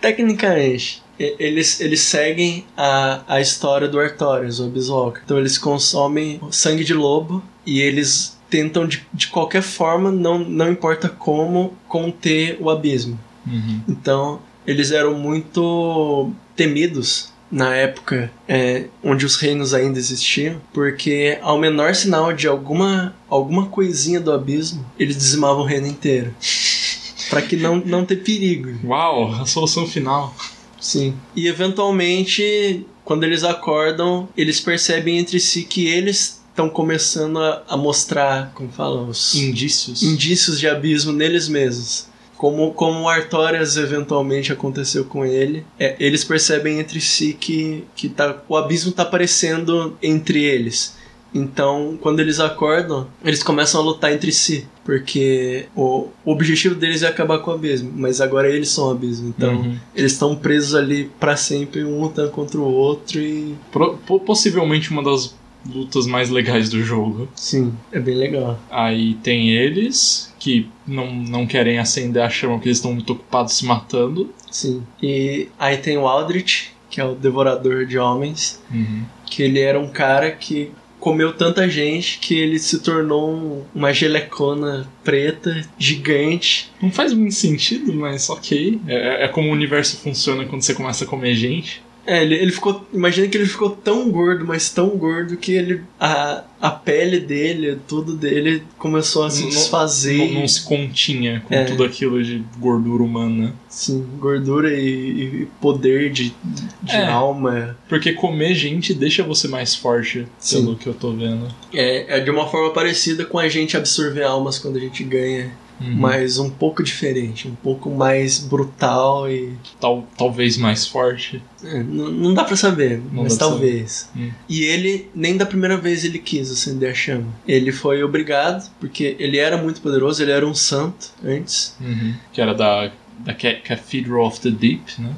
Tecnicamente, eles, eles seguem a, a história do Artorias, o Abyss Walker. Então eles consomem sangue de lobo e eles tentam de, de qualquer forma, não, não importa como, conter o abismo. Uhum. Então eles eram muito temidos na época é, onde os reinos ainda existiam, porque ao menor sinal de alguma, alguma coisinha do abismo, eles dizimavam o reino inteiro. Pra que não, não ter perigo. Uau, a solução final. Sim. E eventualmente, quando eles acordam, eles percebem entre si que eles estão começando a, a mostrar, como falam, os Indícios. indícios de abismo neles mesmos. Como, como o Artorias eventualmente aconteceu com ele, é, eles percebem entre si que, que tá, o abismo está aparecendo entre eles. Então, quando eles acordam, eles começam a lutar entre si. Porque o, o objetivo deles é acabar com o abismo, mas agora eles são o abismo. Então, Uhum. eles estão presos ali pra sempre, um lutando contra o outro e. Pro- po- possivelmente uma das lutas mais legais do jogo. Sim, é bem legal. Aí tem eles que não, não querem acender a chama porque eles estão muito ocupados se matando. Sim. E aí tem o Aldrich, que é o devorador de homens, que ele era um cara que comeu tanta gente que ele se tornou um- uma gelecona preta, gigante. Não faz muito sentido, mas ok. É, é como o universo funciona quando você começa a comer gente. É, ele, ele ficou. Imagina que ele ficou tão gordo, mas tão gordo que ele. A, a pele dele, tudo dele começou a se Não- desfazer. Não, não se continha com É. tudo aquilo de gordura humana. Sim, gordura e, e poder de, de É. alma. Porque comer gente deixa você mais forte, Sim. pelo que eu tô vendo. É, é de uma forma parecida com a gente absorver almas quando a gente ganha, Uhum. mas um pouco diferente, um pouco mais brutal e. Tal, talvez mais forte. é, não, não dá pra saber, Não mas talvez. Hum. E ele, nem da primeira vez ele quis acender a chama. Ele foi obrigado, porque ele era muito poderoso, ele era um santo antes. Uhum. Que era da, da Ca- Cathedral of the Deep, né?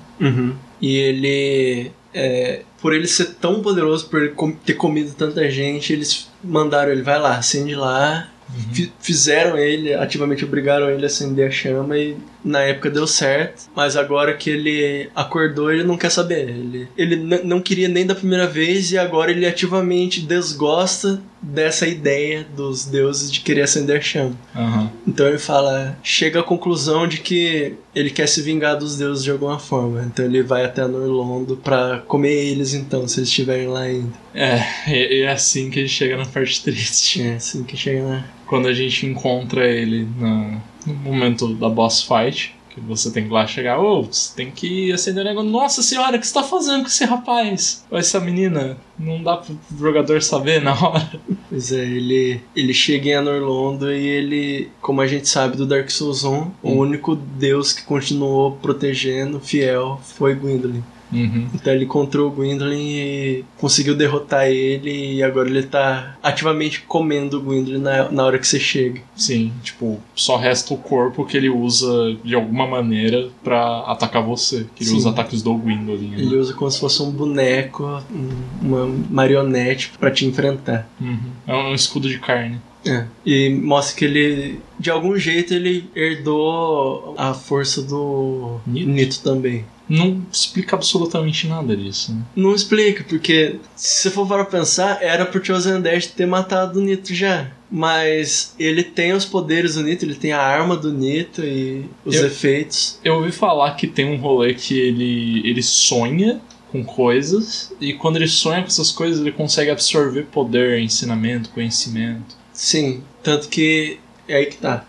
E ele. é, por ele ser tão poderoso, por ele ter comido tanta gente, eles mandaram ele, vai lá, acende lá. Fi- Fizeram ele, ativamente obrigaram ele a acender a chama e na época deu certo. Mas agora que ele acordou, ele não quer saber. Ele, ele não queria nem da primeira vez e agora ele ativamente desgosta dessa ideia dos deuses de querer acender a chama. Aham. Então ele fala, chega à conclusão de que ele quer se vingar dos deuses de alguma forma. Então ele vai até Norlondo pra comer eles então, se eles estiverem lá ainda. É, e é assim que gente chega na parte triste. É assim que chega lá. Quando a gente encontra ele na- no momento da boss fight, que você tem que lá chegar, ô, você tem que acender o negócio. Nossa senhora, o que você tá fazendo com esse rapaz? Ou essa menina? Não dá pro jogador saber na hora. Pois é, ele, ele chega em Anorlondo e ele, como a gente sabe do Dark Souls 1, o Hum. único deus que continuou protegendo, fiel, foi Gwendolyn. Uhum. Então ele encontrou o Gwendolyn e conseguiu derrotar ele e agora ele tá ativamente comendo o Gwendolyn na, na hora que você chega. Sim, tipo, só resta o corpo que ele usa de alguma maneira pra atacar você. Que ele Sim. usa ataques do Gwendolyn. né? Ele usa como se fosse um boneco, um- uma marionete pra te enfrentar. Uhum. É um escudo de carne. É. E mostra que ele, de algum jeito, ele herdou a força do Nito? Nito também. Não explica absolutamente nada disso, né? Não explica, porque se você for para pensar, era pro Chosen Dash ter matado o Nito já. Mas ele tem os poderes do Nito, ele tem a arma do Nito e os Eu- efeitos. Eu ouvi falar que tem um rolê que ele, ele sonha com coisas, e quando ele sonha com essas coisas, ele consegue absorver poder, ensinamento, conhecimento. Sim, tanto que é aí que tá.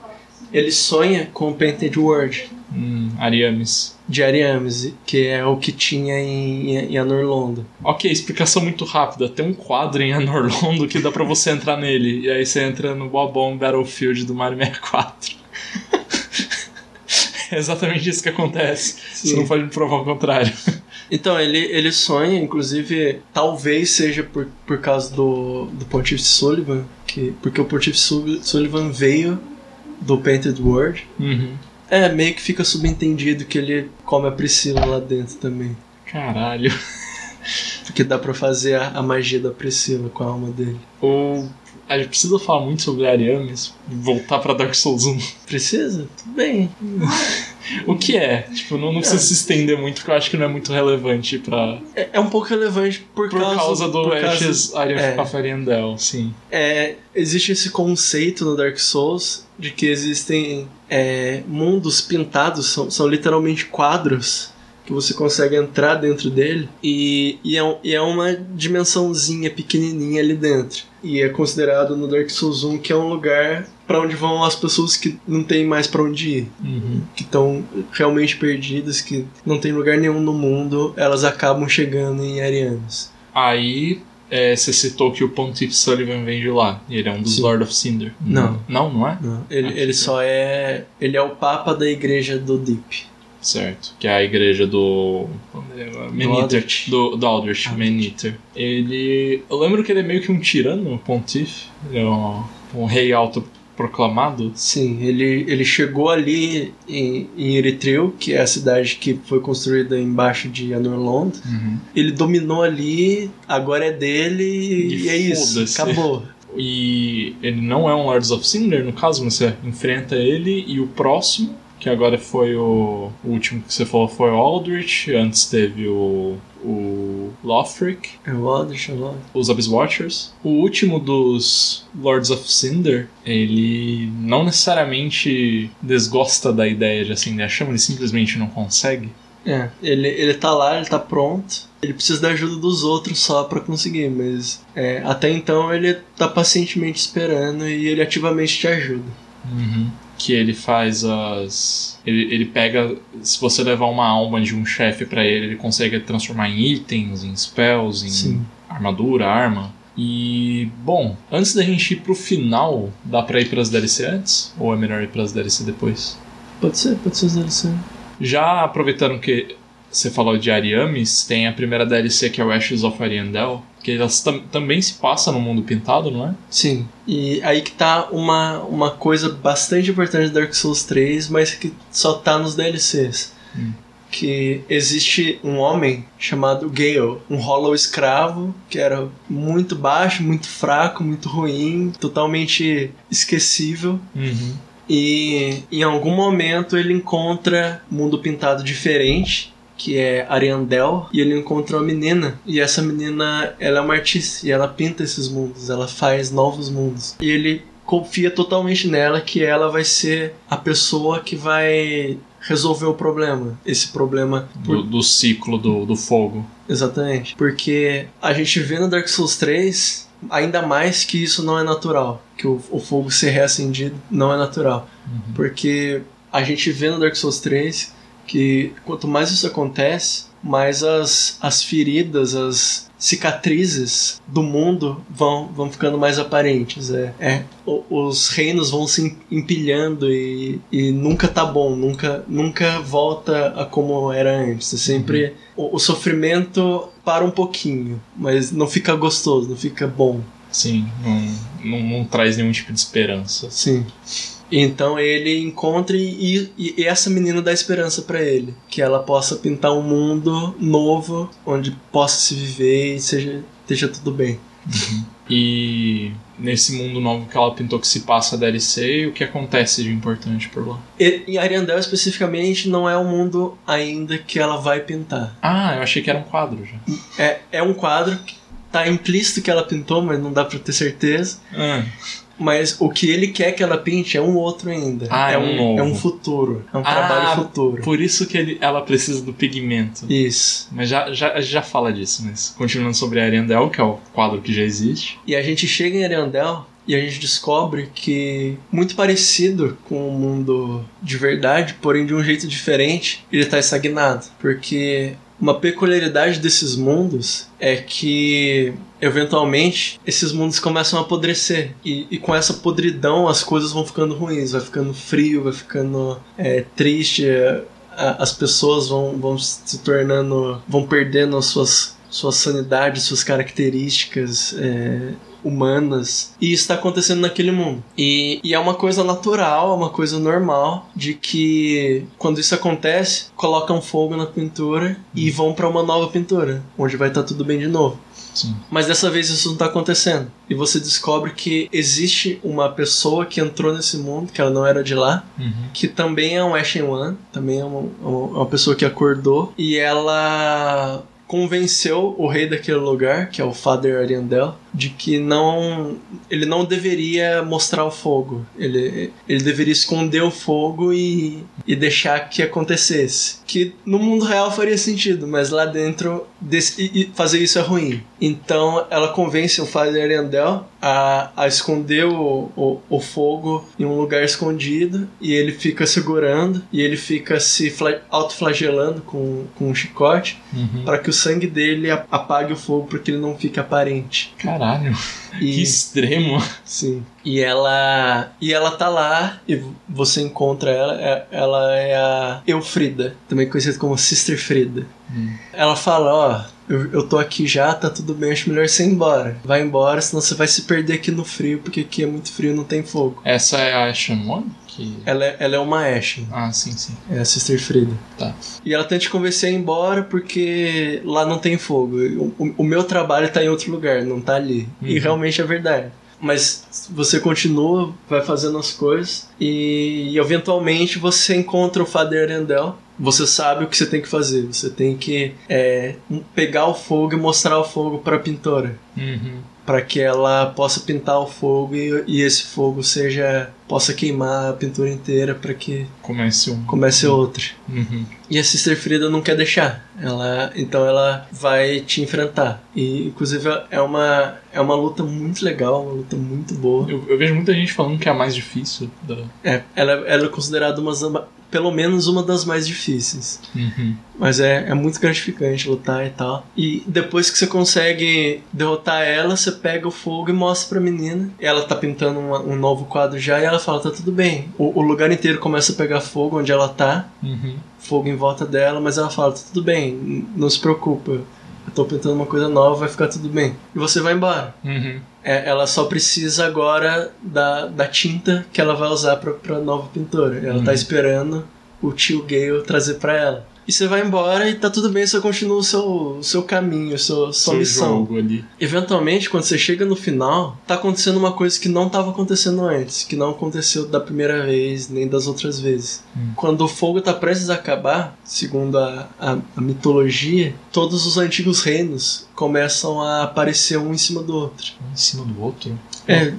Ele sonha com o Painted World Hum, Ariames. de Ariames, que é o que tinha em, em Anorlondo. Ok, explicação muito rápida. Tem um quadro em Anorlondo que dá pra você entrar nele. E aí você entra no Bobon Battlefield do Mario 64. é exatamente isso que acontece. Você Sim. não pode me provar o contrário. Então, ele, ele sonha, inclusive, talvez seja por, por causa do, do Pontífice Sullivan, que, porque o Pontífice Sul- Sullivan veio do Painted World. Uhum. É, meio que fica subentendido que ele come a Priscila lá dentro também. Caralho. Porque dá pra fazer a, a magia da Priscila com a alma dele. Ou. A gente precisa falar muito sobre Ariames. Voltar pra Dark Souls 1. Precisa? Tudo bem. O que é? Tipo, não, não precisa se estender muito, porque eu acho que não é muito relevante pra. É, é um pouco relevante por, Por causa, do por causa- Ashes Area é. of Ariandel, sim. É, existe esse conceito no Dark Souls de que existem é, mundos pintados, são, são literalmente quadros que você consegue entrar dentro dele e, e, é, um- e é uma dimensãozinha pequenininha ali dentro. E é considerado no Dark Souls 1 que é um lugar para onde vão as pessoas que não tem mais para onde ir, Uhum. que estão realmente perdidas, que não tem lugar nenhum no mundo, elas acabam chegando em Arianes. Aí, é, você citou que o Pontiff Sullivan vem de lá. Ele é um dos Sim. Lord of Cinder. Não. Não, não é? Não, ele, Acho ele que só é. Ele é o papa da igreja do Deep. Certo. Que é a igreja do. Meniter. Aldrich. Do, do Aldrich, Meniter. Ele. Eu lembro que ele é meio que um tirano, pontife. Ele é um, um rei autoproclamado. Sim, ele, ele chegou ali em, em Eritreu, que é a cidade que foi construída embaixo de Anorlond. Ele dominou ali, agora é dele e, E é isso. Acabou. E ele não é um Lords of Cinder, no caso, mas você enfrenta ele e o próximo, que agora foi o, o último que você falou foi o Aldrich, antes teve o, o Lothric, É o Aldrich, é os Abyss Watchers. O último dos Lords of Cinder, ele não necessariamente desgosta da ideia de acender a chama, ele simplesmente não consegue. É, ele, ele tá lá, ele tá pronto. Ele precisa da ajuda dos outros só pra conseguir, mas é, até então ele tá pacientemente esperando e ele ativamente te ajuda. Que ele faz as. Ele, ele pega. Se você levar uma alma de um chefe pra ele, ele consegue transformar em itens, em spells, em Sim. armadura, arma. E. Bom, antes da gente ir pro final, dá pra ir pras DLC antes? Ou é melhor ir pras DLC depois? Pode ser, pode ser os DLC. Já aproveitando que você falou de Ariamis, tem a primeira DLC que é o Ashes of Ariandel, que elas tam- também se passa no mundo pintado, não é? Sim. E aí que tá uma, uma coisa bastante importante de Dark Souls 3, mas que só tá nos DLCs. Hum. Que existe um homem chamado Gale, um hollow escravo, que era muito baixo, muito fraco, muito ruim, totalmente esquecível. Uhum. E em algum momento ele encontra um mundo pintado diferente, que é Ariandel, e ele encontra uma menina. E essa menina, ela é uma artista e ela pinta esses mundos, ela faz novos mundos. E ele confia totalmente nela que ela vai ser a pessoa que vai resolver o problema. Esse problema Do, do ciclo do, do fogo. Exatamente. Porque a gente vê no Dark Souls 3 ainda mais que isso não é natural. Que o, o fogo ser reacendido não é natural. Porque a gente vê no Dark Souls 3 que quanto mais isso acontece, mais as, as feridas, as cicatrizes do mundo vão, vão ficando mais aparentes. É, é, os reinos vão se empilhando e, e nunca tá bom, nunca, nunca volta a como era antes. É sempre o, o sofrimento para um pouquinho, mas não fica gostoso, não fica bom. Sim, não, não, não traz nenhum tipo de esperança. Sim. Então ele encontra e, e- e essa menina dá esperança pra ele, que ela possa pintar um mundo novo onde possa se viver e seja esteja tudo bem. E nesse mundo novo que ela pintou que se passa a DLC, o que acontece de importante por lá? E, em Ariandel especificamente não é um mundo ainda que ela vai pintar. Ah, eu achei que era um quadro já. É, é um quadro que tá implícito que ela pintou, mas não dá pra ter certeza. Ah, Mas o que ele quer que ela pinte é um outro ainda. Ah, é um novo. É um futuro. É um Ah, trabalho futuro. por isso que ele, ela precisa do pigmento. Isso. Mas já, já, a gente já fala disso, mas continuando sobre a Ariandel, que é o quadro que já existe. E a gente chega em Ariandel e a gente descobre que, muito parecido com o mundo de verdade, porém de um jeito diferente, ele está estagnado. Porque uma peculiaridade desses mundos é que, eventualmente, esses mundos começam a apodrecer. E, e com essa podridão as coisas vão ficando ruins, vai ficando frio, vai ficando é, triste. a- As pessoas vão, vão se tornando. vão perdendo as suas, sua sanidade, suas características. é, humanas. E isso está acontecendo naquele mundo. E, e é uma coisa natural, é uma coisa normal de que quando isso acontece, colocam fogo na pintura e vão para uma nova pintura, onde vai estar tudo bem de novo. Sim. Mas dessa vez isso não tá acontecendo. E você descobre que existe uma pessoa que entrou nesse mundo, que ela não era de lá, Uhum. que também é um Ashen One, também é uma, uma pessoa que acordou, e ela convenceu o rei daquele lugar, que é o Father Ariandel, de que não ele não deveria mostrar o fogo. Ele, ele deveria esconder o fogo e, e deixar que acontecesse. Que no mundo real faria sentido, mas lá dentro desse, e, e fazer isso é ruim. Então ela convence o Father Ariandel a, a esconder o, o, o fogo em um lugar escondido e ele fica segurando e ele fica se fla- autoflagelando com, com um chicote Uhum. para que o sangue dele apague o fogo para que ele não fique aparente. Caralho. Caralho. E, Que extremo. sim. E ela e ela tá lá e você encontra ela, é- ela é a Eufrida, também conhecida como Sister Frida. Hum. Ela fala, ó, eu, eu tô aqui já, tá tudo bem, acho melhor você ir embora. Vai embora, senão você vai se perder aqui no frio, porque aqui é muito frio, não tem fogo. Essa é a Ashen One? Que... Ela é, ela é uma Ashen, Ah, sim, sim. é a Sister Frida. Tá. E ela tenta te convencer a ir embora porque lá não tem fogo. O, o- o meu trabalho tá em outro lugar, não tá ali. E Uhum. realmente é verdade. Mas você continua, vai fazendo as coisas e, e eventualmente você encontra o Father Arendelle. Você sabe o que você tem que fazer. Você tem que é, pegar o fogo e mostrar o fogo pra pintora. Uhum. Para que ela possa pintar o fogo e, e esse fogo seja possa queimar a pintura inteira para que Comece um. comece outra. Uhum. E a Sister Frida não quer deixar. Ela, então ela vai te enfrentar. E inclusive é uma é uma luta muito legal, uma luta muito boa. Eu, eu vejo muita gente falando que é a mais difícil. Da... É, ela, ela é considerada uma pelo menos uma das mais difíceis. Uhum. Mas é, é muito gratificante lutar e tal. E depois que você consegue derrotar ela, você pega o fogo e mostra pra menina. Ela tá pintando uma- um novo quadro já e ela fala: tá tudo bem. O, o lugar inteiro começa a pegar fogo onde ela tá. Uhum. fogo em volta dela, mas ela fala, tá tudo bem, não se preocupa. Eu tô pintando uma coisa nova, vai ficar tudo bem. E você vai embora. Uhum. É, ela só precisa agora da, da tinta que ela vai usar pra, pra nova pintora. Ela tá Uhum. esperando o tio Gale trazer pra ela. E você vai embora e tá tudo bem, você continua o seu, o seu caminho, a sua, Seu missão. Eventualmente, quando você chega no final, tá acontecendo uma coisa que não tava acontecendo antes, que não aconteceu da primeira vez, nem das outras vezes. Hum. Quando o fogo tá prestes a acabar, segundo a, a, a mitologia, todos os antigos reinos começam a aparecer um em cima do outro. Um em cima do outro. É,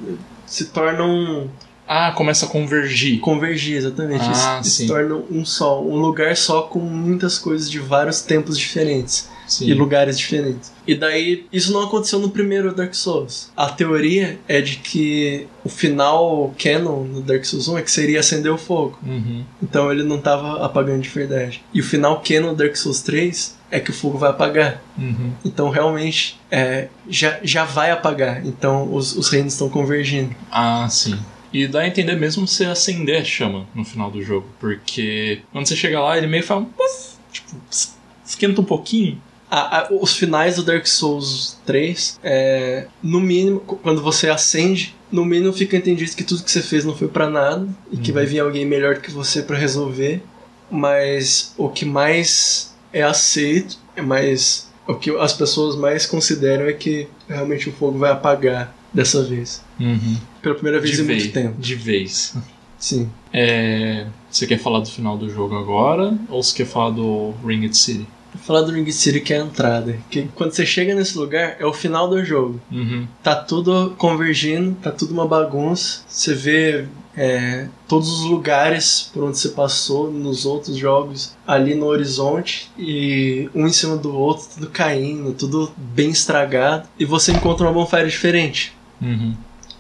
se tornam. Ah, começa a convergir. convergir, exatamente. Ah, se, tornam um só, um lugar só com muitas coisas de vários tempos diferentes Sim. e lugares diferentes. E daí, isso não aconteceu no primeiro Dark Souls. A teoria é de que o final canon no Dark Souls 1 é que seria acender o fogo. Uhum. Então ele não tava apagando de verdade. E o final canon do Dark Souls 3 é que o fogo vai apagar. Uhum. Então realmente é, já, já vai apagar. Então os, os reinos estão convergindo. Ah, sim. E dá a entender mesmo você acender a chama no final do jogo. Porque quando você chega lá, ele meio fala. "Puf", Tipo, es- esquenta um pouquinho. A- a- os finais do Dark Souls 3, é, no mínimo, qu- quando você acende, no mínimo fica entendido que tudo que você fez não foi pra nada e que Uhum. vai vir alguém melhor que você pra resolver. Mas o que mais é aceito, é mais o que as pessoas mais consideram é que realmente o fogo vai apagar dessa vez. Uhum. Pela primeira vez De em vez. muito tempo. De vez. Sim. É, Você quer falar do final do jogo agora? Ou você quer falar do Ringed City? Vou falar do Ring City que é a entrada. Que quando você chega nesse lugar, é o final do jogo. Uhum. Tá tudo convergindo, tá tudo uma bagunça. Você vê é, todos os lugares por onde você passou nos outros jogos ali no horizonte e um em cima do outro, tudo caindo, tudo bem estragado. E você encontra uma bonfire diferente. Uhum.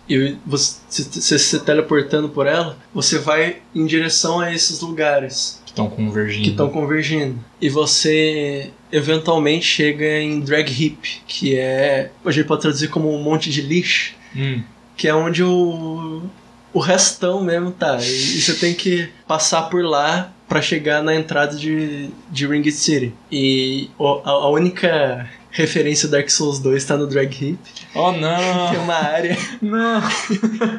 E você se, se, teleportando por ela, você vai em direção a esses lugares Que estão convergindo. que estão convergindo. E você eventualmente chega em Drag Heap, que é. A gente pode traduzir como um monte de lixo, Hum. que é onde o. O restão mesmo tá. E, e você tem que passar por lá pra chegar na entrada de, de Ring City. E a, a única referência Dark Souls 2 tá no Drag Heap, Oh, é não! uma área não!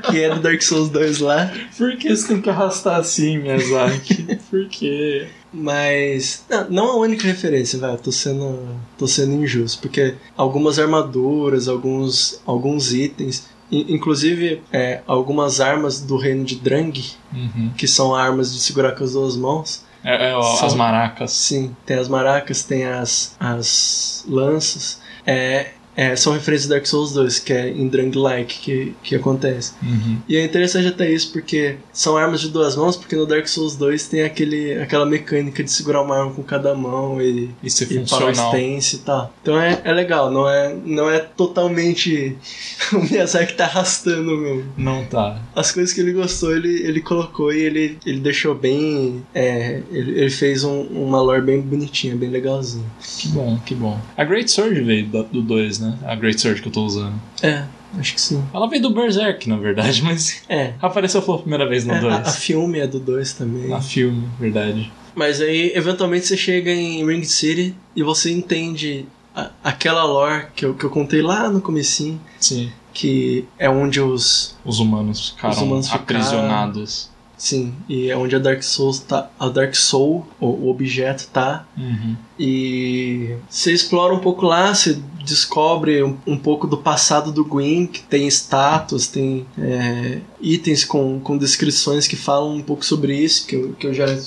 que é do Dark Souls 2 lá. Por que você tem que arrastar assim, Miyazaki? Por quê? Mas. Não, não a única referência. Eu tô sendo. tô sendo injusto. Porque algumas armaduras, alguns, alguns itens. in- Inclusive, é, algumas armas do reino de Drang, Uhum. que são armas de segurar com as duas mãos. É, é, ó, São- as maracas. Sim, tem as maracas, tem as, as lanças. É, é, são referências do Dark Souls 2, que é em Drang-like que, que acontece. Uhum. E é interessante até isso, porque são armas de duas mãos, porque no Dark Souls 2 tem aquele, aquela mecânica de segurar uma arma com cada mão e, E ser e power funcional. stance e tal. Então é, é legal, não é, não é totalmente o Miyazaki tá arrastando mesmo. Não tá. As coisas que ele gostou, ele, ele colocou e ele, ele deixou bem. é, ele, ele fez um- uma lore bem bonitinha, bem legalzinha. Que bom, que bom. A Great Sword veio do 2, né? Né? A Great Sword que eu tô usando. É, acho que sim. Ela veio do Berserk, na verdade, mas É. apareceu pela primeira vez no É, 2. a, a filme é do 2 também. Na filme, verdade. Mas aí, eventualmente, você chega em Ring City e você entende a- aquela lore que eu, que eu contei lá no comecinho, Sim. que é onde os... Os humanos ficaram Os humanos ficaram- aprisionados. Sim, e é onde a Dark Souls tá... A Dark Soul, o, o objeto, tá. Uhum. E você explora um pouco lá, você descobre um, um pouco do passado do Gwyn, que tem status, tem é, itens com, com descrições que falam um pouco sobre isso, que eu, que eu já,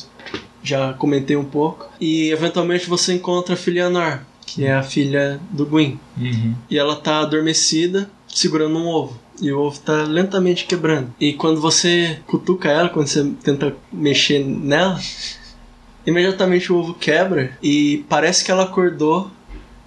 já comentei um pouco. E eventualmente você encontra a Filianor, que é a filha do Gwyn. Uhum. E ela tá adormecida, segurando um ovo. E o ovo tá lentamente quebrando. E quando você cutuca ela, quando você tenta mexer nela, imediatamente o ovo quebra e parece que ela acordou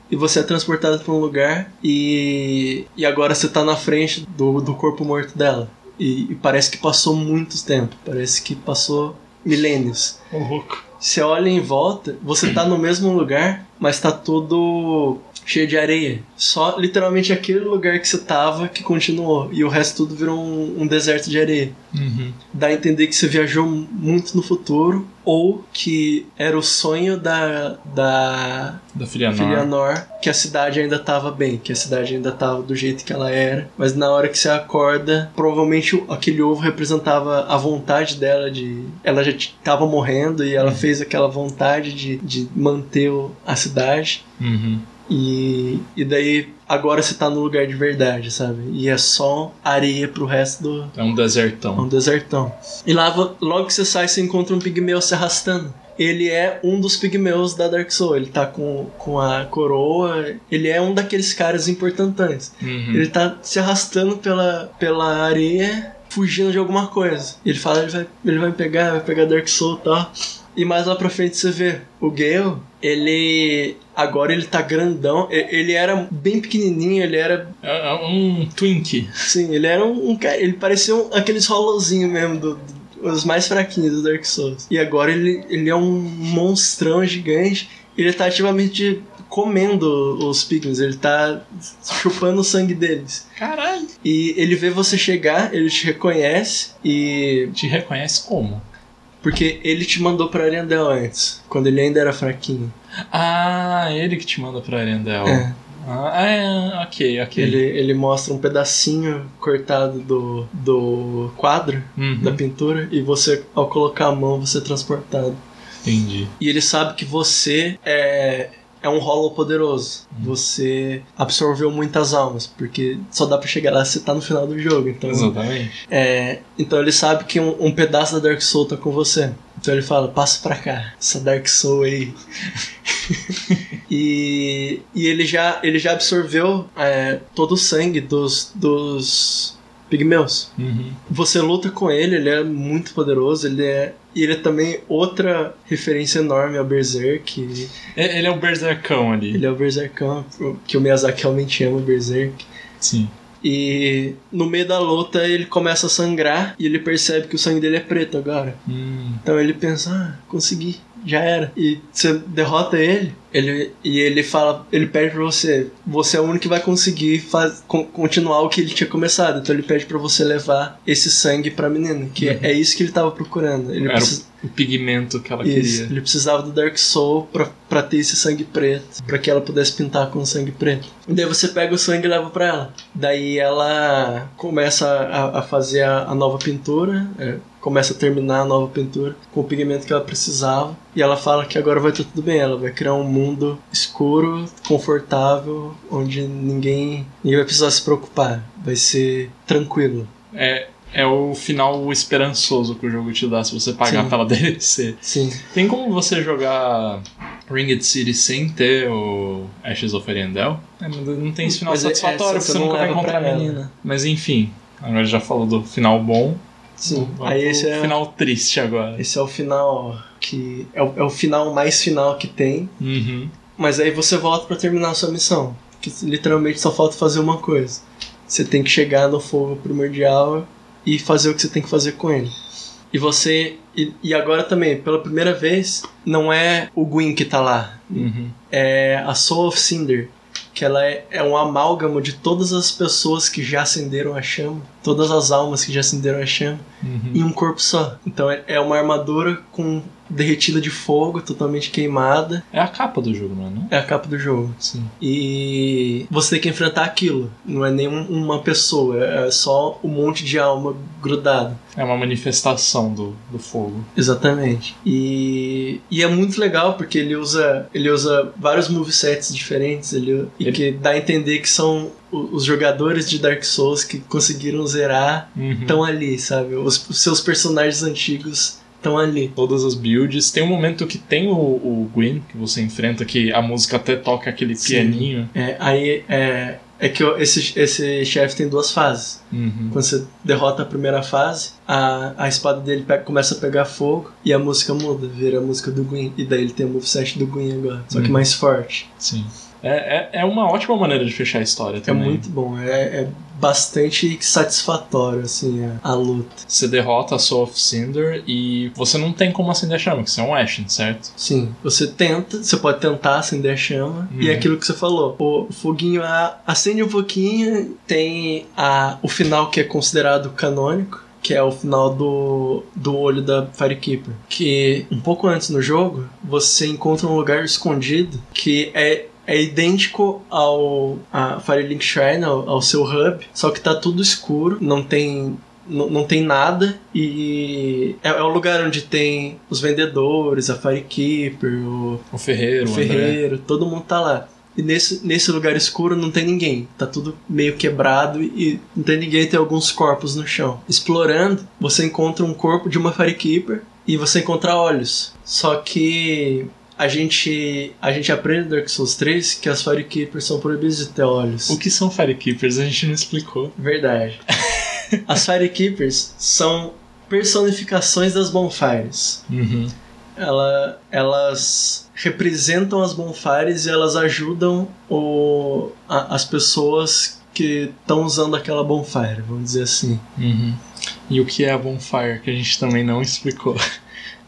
e você é transportado para um lugar e, e agora você tá na frente do, do corpo morto dela. E, e parece que passou muito tempo, parece que passou milênios. Ô, louco. Você olha em volta, você tá no mesmo lugar, mas tá todo cheio de areia. Só literalmente aquele lugar que você tava que continuou. E o resto tudo virou um, um deserto de areia. Uhum. Dá a entender que você viajou muito no futuro, ou que era o sonho da, da Da filha Nor. Filianor, que a cidade ainda tava bem, que a cidade ainda tava do jeito que ela era. Mas na hora que você acorda, provavelmente aquele ovo representava a vontade dela de. Ela já tava morrendo e ela Uhum. fez aquela vontade de, de manter a cidade. Uhum. E, e daí agora você tá no lugar de verdade, sabe? E é só areia pro resto do, É um é um desertão. desertão. E lá, logo que você sai, você encontra um pigmeu se arrastando. Ele é um dos pigmeus da Dark Soul. Ele tá com, com a coroa. Ele é um daqueles caras importantes. Uhum. Ele tá se arrastando pela, pela areia, fugindo de alguma coisa. Ele fala, ele vai, ele vai pegar, vai pegar Dark Soul e tal. E mais lá pra frente você vê o Gale, ele. Agora ele tá grandão. Ele era bem pequenininho, ele era É é um Twink. Sim, ele era um, um cara. Ele parecia um, aqueles rolozinhos mesmo, do, do- os mais fraquinhos do Dark Souls. E agora ele, ele é um monstrão gigante. Ele tá ativamente comendo os pigments, ele tá chupando o sangue deles. Caralho. E ele vê você chegar, ele te reconhece e. Te reconhece como? Porque ele te mandou pra Arendelle antes, quando ele ainda era fraquinho. Ah, ele que te manda pra Arendelle. É. Ah, é, ok, ok. Ele, ele mostra um pedacinho cortado do, do quadro, Uhum, da pintura, e você, ao colocar a mão, você é transportado. Entendi. E ele sabe que você é, é um Hollow poderoso. Você absorveu muitas almas, porque só dá pra chegar lá se você tá no final do jogo. Então, Exatamente. é, então ele sabe que um, um pedaço da Dark Soul tá com você. Então ele fala, passa pra cá, essa Dark Soul aí. e, e ele já ele já absorveu é, todo o sangue dos, dos pigmeus. Uhum. Você luta com ele, ele é muito poderoso, ele é. E ele é também outra referência enorme ao Berserk. É- Ele é o bersercão ali. Ele é o Berserkão, que o Miyazaki realmente ama o Berserk. Sim. E no meio da luta ele começa a sangrar e ele percebe que o sangue dele é preto agora. Hum, Então ele pensa, ah, consegui, já era. E você derrota ele, ele e ele fala, ele pede pra você, você é o único que vai conseguir faz, con- continuar o que ele tinha começado. Então ele pede pra você levar esse sangue pra menina, que é- Uhum. é isso que ele tava procurando. Ele, Era precisa- o pigmento que ela isso, queria. ele precisava do Dark Soul pra, pra ter esse sangue preto, pra que ela pudesse pintar com sangue preto. E daí você pega o sangue e leva pra ela. Daí ela começa a, a fazer a, a nova pintura, é, começa a terminar a nova pintura com o pigmento que ela precisava. E ela fala que agora vai estar tudo bem, ela vai criar um mundo escuro, confortável, onde ninguém, ninguém vai precisar se preocupar. Vai ser tranquilo. É, é o final esperançoso que o jogo te dá se você pagar Sim. pela DLC. Sim. Tem como você jogar Ringed City sem ter o Ashes of Arendelle? É, mas não tem esse final Mas é- satisfatório, é, porque você você nunca vai encontrar ela. menina. Mas enfim, agora já falou do final bom. Sim. Aí esse é, final triste agora. esse é o final que é o, é o final mais final que tem. Uhum. Mas aí você volta pra terminar a sua missão. Que literalmente só falta fazer uma coisa. Você tem que chegar no fogo primordial e fazer o que você tem que fazer com ele. E você. E, e agora também, pela primeira vez, não é o Gwyn que tá lá. Uhum. É a Soul of Cinder. que ela é, é um amálgamo de todas as pessoas que já acenderam a chama, todas as almas que já acenderam a chama, Uhum. em um corpo só. Então é, é uma armadura com derretida de fogo, totalmente queimada. É a capa do jogo, não é? Não? É a capa do jogo. Sim. E você tem que enfrentar aquilo. Não é nem um- uma pessoa, é só um monte de alma grudada. É uma manifestação do, do fogo. Exatamente. E, e é muito legal porque ele usa ele usa vários movesets diferentes ele, e Ele- que dá a entender que são os jogadores de Dark Souls que conseguiram zerar Uhum. estão ali, sabe? Os, os seus personagens antigos estão ali. Todas as builds. Tem um momento que tem o, o Gwyn, que você enfrenta, que a música até toca aquele Sim. pianinho. É, aí é, é que esse, esse chefe tem duas fases. Uhum. Quando você derrota a primeira fase, a, a espada dele pe- começa a pegar fogo e a música muda, vira a música do Gwyn. E daí ele tem o moveset do Gwyn agora, só que Uhum. mais forte. Sim. É, é, é uma ótima maneira de fechar a história É também. muito bom, é, é bastante satisfatório, assim, a, a luta. Você derrota a Soul of Cinder e você não tem como acender a chama, porque você é um Ashen, certo? Sim, você tenta, você pode tentar acender a chama, e é Uhum. aquilo que você falou, o foguinho a- acende um pouquinho, tem a, o final que é considerado canônico, que é o final do, do olho da Firekeeper. Que um pouco antes no jogo, você encontra um lugar escondido que é é idêntico ao a Firelink Shrine, ao, ao seu hub, só que tá tudo escuro, não tem não, não tem nada e é, é o lugar onde tem os vendedores, a Firekeeper, o, O Ferreiro, o o André. ferreiro, todo mundo tá lá. E nesse, nesse lugar escuro não tem ninguém. Tá tudo meio quebrado e não tem ninguém, tem alguns corpos no chão. Explorando, você encontra um corpo de uma Firekeeper e você encontra olhos. Só que a gente a gente aprende no Dark Souls 3 que as Firekeepers são proibidas de ter olhos. O que são Firekeepers? A gente não explicou. Verdade. As Firekeepers são personificações das bonfires. Uhum. Ela, elas representam as bonfires e elas ajudam o, a- as pessoas que estão usando aquela bonfire, vamos dizer assim. Uhum. E o que é a Bonfire, que a gente também não explicou.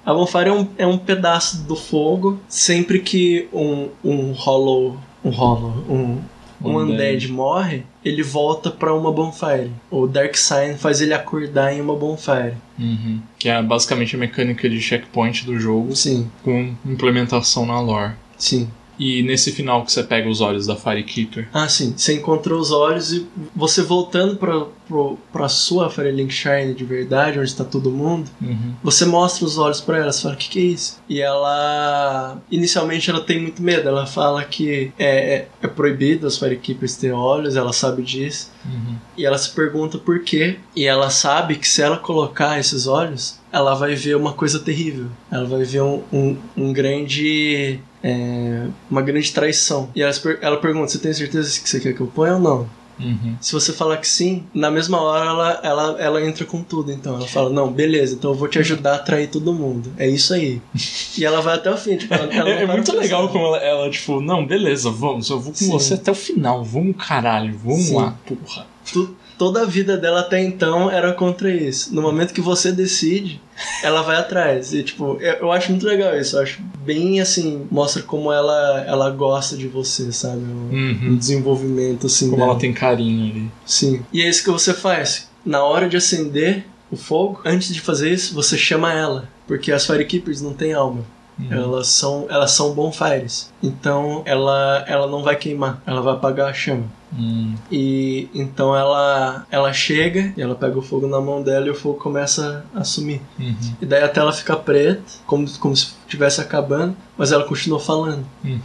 A bonfire é um, é um pedaço do fogo. Sempre que um, um hollow, um hollow, um, um Undead. morre, ele volta pra uma bonfire. O Dark Sign faz ele acordar em uma bonfire. Uhum. Que é basicamente a mecânica de checkpoint do jogo Sim, com implementação na lore. sim. E nesse final que você pega os olhos da Firekeeper. Ah, sim. Você encontrou os olhos e você voltando pra, pro, pra sua Firelink Shine de verdade, onde está todo mundo, Uhum. você mostra os olhos pra ela, você fala, o que, que é isso? E ela. Inicialmente ela tem muito medo, ela fala que é, é, é proibido as Firekeepers ter olhos, ela sabe disso. Uhum. E ela se pergunta por quê. E ela sabe que se ela colocar esses olhos, ela vai ver uma coisa terrível. Ela vai ver um, um, um grande. É, uma grande traição. E ela, ela pergunta: Você tem certeza que você quer que eu ponha ou não? Uhum. Se você falar que sim, na mesma hora ela, ela, ela entra com tudo. Então ela fala: Não, beleza, então eu vou te ajudar a atrair todo mundo. É isso aí. e ela vai até o fim. Tipo, ela, ela É, é muito no legal como ela, ela, tipo, não, beleza, vamos, eu vou com Sim. você até o final, vamos caralho, vamos Sim. lá, porra. Tu- toda a vida dela até então era contra isso. No momento que você decide, ela vai atrás. E, tipo, eu, eu acho muito legal isso. Eu acho bem assim, mostra como ela, ela gosta de você, sabe? Um Uhum. desenvolvimento assim. Como dela. ela tem carinho ali. Sim. E é isso que você faz. Na hora de acender o fogo, antes de fazer isso, você chama ela. Porque as Firekeepers não têm alma. Uhum. Elas são, elas são bonfires. Então ela, ela não vai queimar, ela vai apagar a chama. Hum. E então ela ela chega e ela pega o fogo na mão dela e o fogo começa a sumir. Uhum. E daí a tela fica preta, como, como se estivesse acabando, mas ela continua falando. Uhum.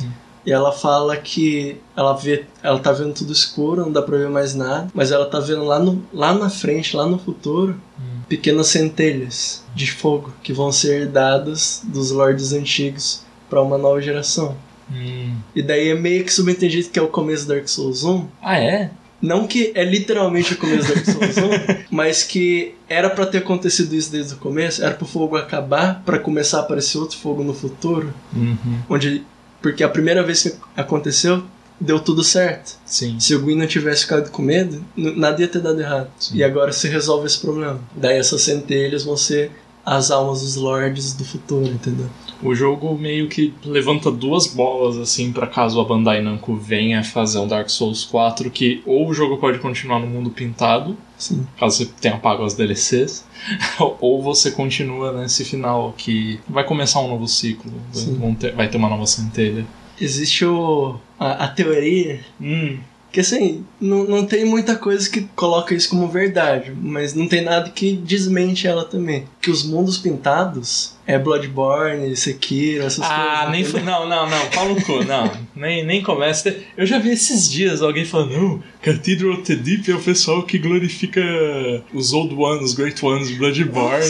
E ela fala que ela vê, ela tá vendo tudo escuro, não dá pra ver mais nada, mas ela tá vendo lá, no, lá na frente, lá no futuro, Hum. Pequenas centelhas de fogo que vão ser dadas dos lords antigos pra uma nova geração. Hum. E daí é meio que subentendido que é o começo do Dark Souls 1, Ah, é? Não que é literalmente o começo da Dark Souls 1, mas que era pra ter acontecido isso desde o começo, era pro fogo acabar pra começar a aparecer outro fogo no futuro, Uhum. onde porque a primeira vez que aconteceu deu tudo certo. Sim. Se o Gwyn não tivesse ficado com medo, nada ia ter dado errado. Sim. E agora se resolve esse problema. Daí essas centelhas vão ser as almas dos lords do futuro, entendeu? O jogo meio que levanta duas bolas assim para caso a Bandai Namco venha fazer um Dark Souls 4 que ou o jogo pode continuar no mundo pintado, Sim. caso você tenha pago as DLCs, ou você continua nesse final que vai começar um novo ciclo, vai ter uma nova centelha. Existe o, a, a teoria Hum, que assim, não, não tem muita coisa que coloca isso como verdade, mas não tem nada que desmente ela também. Que os mundos pintados é Bloodborne, Sekiro, essas coisas. Ah, nem. Não, não, não, pau no cu, não. Nem, nem começa. Eu já vi esses dias alguém falando, não, Cathedral of the Deep é o pessoal que glorifica os Old Ones, os Great Ones, Bloodborne.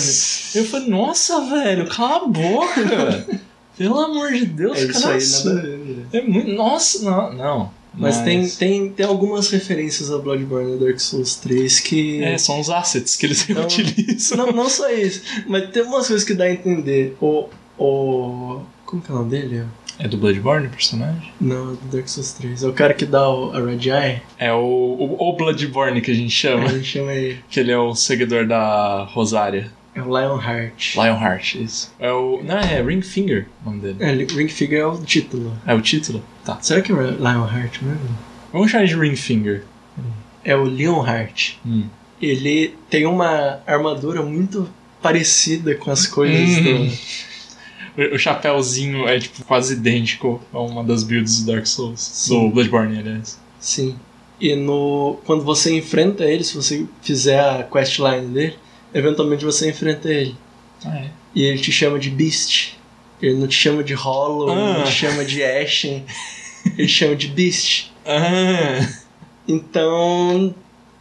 Eu falei, nossa, velho, cala a boca! Pelo amor de Deus, É isso cara. aí, nada a ver. né? É muito. Nossa, não, não. Mas, Tem, tem, tem algumas referências a Bloodborne e Dark Souls 3 que. É, são os assets que eles Então, utilizam. Não, não só isso, mas tem umas coisas que dá a entender. O. o como que é o nome dele? É do Bloodborne o personagem? Não, é do Dark Souls 3. É o cara que dá o, a Red Eye. É o, o, o Bloodborne que a gente chama. A gente chama ele. Que ele é o seguidor da Rosária. É o Lionheart. Lionheart, isso. É o. Não, é Ringfinger o nome dele. É, Ring Figure é o título. É o título? Tá. Será que é o Lionheart mesmo? Vamos chamar de Ringfinger. É o Leonheart. Hum. Ele tem uma armadura muito parecida com as coisas Hum. do. O o chapéuzinho é tipo quase idêntico a uma das builds do Dark Souls. Sim. Do Bloodborne, aliás. Sim. E no quando você enfrenta ele, se você fizer a questline dele, eventualmente você enfrenta ele. Ah, é. E ele te chama de Beast. Ele não te chama de Hollow, Ah. não te chama de Ashen. ele chama de Beast. Ah, Então,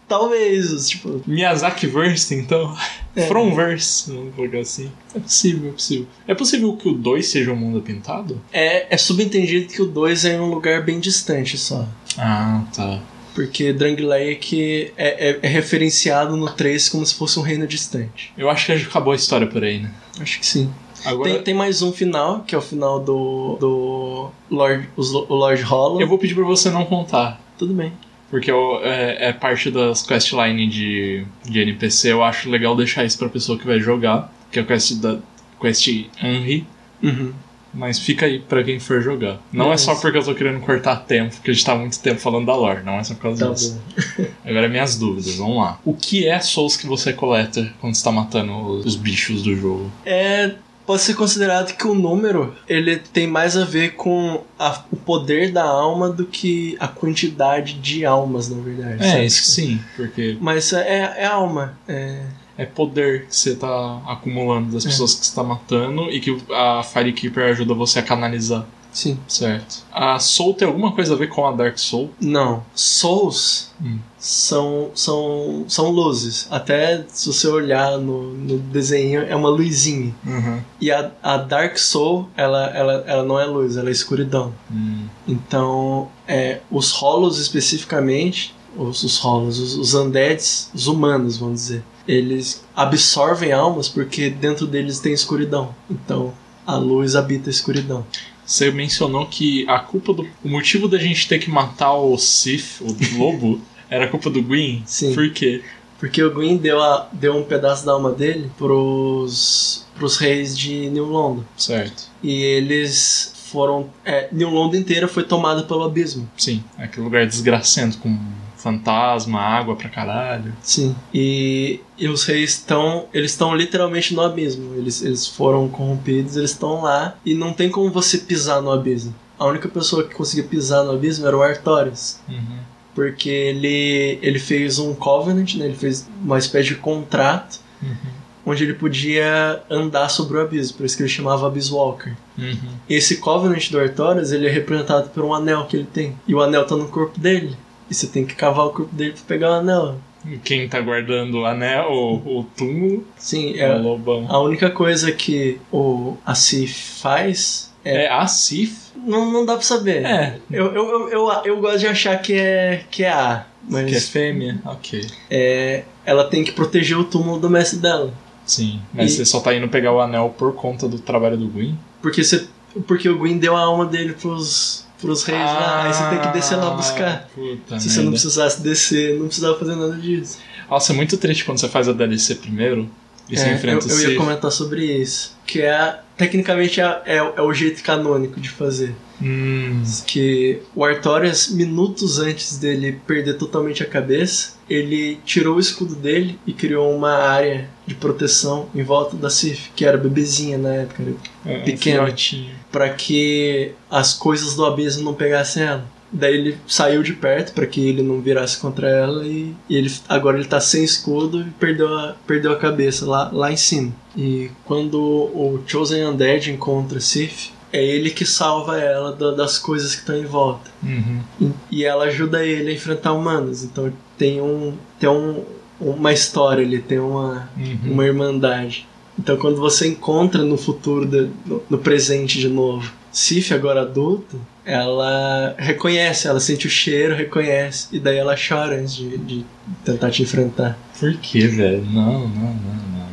talvez, tipo, Miyazaki Verse, então. É. From Verse, vamos colocar assim. É possível, é possível. É possível que o 2 seja um mundo pintado? é, é subentendido que o 2 é em um lugar bem distante só. Ah, tá. Porque Drangleic é, é, é referenciado no 3 como se fosse um reino distante. Eu acho que acabou a história por aí, né? Acho que sim. Agora. Tem, tem mais um final, que é o final do. do Lord, os- o Lord Hollow. Eu vou pedir pra você não contar. Tudo bem. Porque eu- é, é parte das questline de, de NPC. Eu acho legal deixar isso pra pessoa que vai jogar. Que é a quest da Quest Henry. Uhum. Mas fica aí pra quem for jogar. Não é só porque eu tô querendo cortar tempo, porque a gente tá muito tempo falando da lore. Não é só por causa Tá disso. Agora minhas dúvidas, vamos lá. O que é Souls que você coleta quando você tá matando os os bichos do jogo? É. Pode ser considerado que o número ele tem mais a ver com a- o poder da alma do que a quantidade de almas, na verdade. É, sabe? isso sim, porque Mas é, é alma. É, é poder que você tá acumulando das É. pessoas que você tá matando e que a Firekeeper ajuda você a canalizar. sim. Certo. A Soul tem alguma coisa a ver com a Dark Soul? Não. Souls Hum. são, são, são luzes. Até se você olhar no, no desenho, é uma luzinha. Uhum. E a, a Dark Soul, ela, ela, ela não é luz, ela é escuridão. Hum. Então, é, os rolos especificamente, os, os rolos, os, os undeads, os humanos, vamos dizer, eles absorvem almas porque dentro deles tem escuridão. Então, a luz habita a escuridão. Você mencionou que a culpa do. O motivo da gente ter que matar o Sith, o lobo, era a culpa do Gwyn? Sim. Por quê? Porque o Gwyn deu, a, deu um pedaço da alma dele pros, pros reis de New London. Certo. E eles foram. É, New London inteira foi tomada pelo abismo. Sim, aquele lugar desgracento com fantasma, água pra caralho. Sim. E, e os reis estão. Eles estão literalmente no abismo. Eles, eles foram corrompidos, eles estão lá. E não tem como você pisar no abismo. A única pessoa que conseguia pisar no abismo era o Artorias. Uhum. Porque ele, ele fez um covenant, né? ele fez uma espécie de contrato. Uhum. Onde ele podia andar sobre o abismo, por isso que ele chamava Abyss Walker. Uhum. Esse Covenant do Artorias, ele é representado por um anel que ele tem. E o anel tá no corpo dele. E você tem que cavar o corpo dele pra pegar o anel. Quem tá guardando o anel, o, o túmulo, Sim, é o lobão. a única coisa que o Asif faz. É, É a Sif? não, não dá pra saber. É. Eu, eu, eu, eu, eu gosto de achar que é, que é A. Mas Que é fêmea? Ok. é, ela tem que proteger o túmulo do mestre dela. Sim. Mas E- você só tá indo pegar o anel por conta do trabalho do Gwyn? Porque, você, porque o Gwyn deu a alma dele pros, pros reis lá. Aí você tem que descer lá buscar. Ah, Puta Se você não merda. precisasse descer, não precisava fazer nada disso. Nossa, é muito triste quando você faz a DLC primeiro E você É, enfrenta eu, o eu ia comentar sobre isso. Que é, tecnicamente, é, é, é o jeito canônico de fazer. Hum, Que o Artorias, minutos antes dele perder totalmente a cabeça, ele tirou o escudo dele e criou uma área de proteção em volta da Sif, que era bebezinha na época, é filhotinho. para que as coisas do abismo não pegassem ela. Daí ele saiu de perto para que ele não virasse contra ela e, e ele agora ele tá sem escudo e perdeu a, perdeu a cabeça lá, lá em cima. E quando o Chosen Undead encontra Sif, é ele que salva ela da- das coisas que estão em volta. Uhum. E, e ela ajuda ele a enfrentar humanos. Então tem um tem um, uma história ali, tem uma Uhum. uma irmandade. Então quando você encontra no futuro, da- no, no presente de novo, Sif agora adulto, ela reconhece, ela sente o cheiro, reconhece, e daí ela chora antes de, de tentar te enfrentar. Por que, velho? Não, não, não,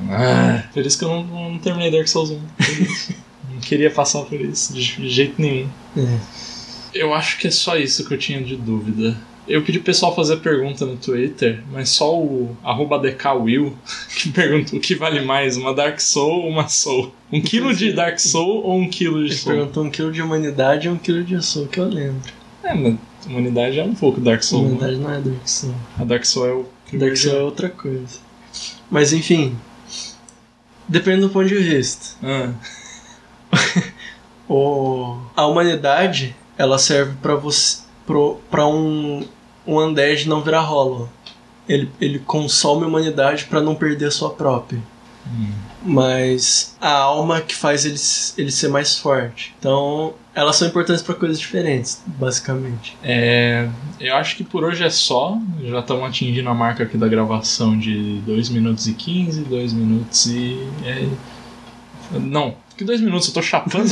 não. Ah, por isso que eu não, não terminei Dark Souls 1. Não queria passar por isso, de jeito nenhum. É. Eu acho que é só isso que eu tinha de dúvida. Eu pedi pro pessoal fazer pergunta no Twitter, mas só o arroba DKWill que perguntou o que vale mais, uma Dark Soul ou uma Soul? Um quilo de Dark Soul ou um quilo de Ele Soul? perguntou um quilo de humanidade e um quilo de açúcar, que eu lembro. É, mas humanidade é um pouco Dark Soul. né? humanidade não é Dark Soul. A Dark Soul é o Dark Soul é outra coisa. Mas enfim, depende do ponto de vista. Ah, O, a humanidade, ela serve pra você pro, pra um um undead não virar hollow. Ele, ele consome a humanidade pra não perder a sua própria. hum. Mas a alma que faz ele, ele ser mais forte. Então, elas são importantes pra coisas diferentes, basicamente. É, eu acho que por hoje é só. Já estamos atingindo a marca aqui da gravação de 2 minutos e 15, 2 minutos e. é, não, que 2 minutos, eu tô chapando.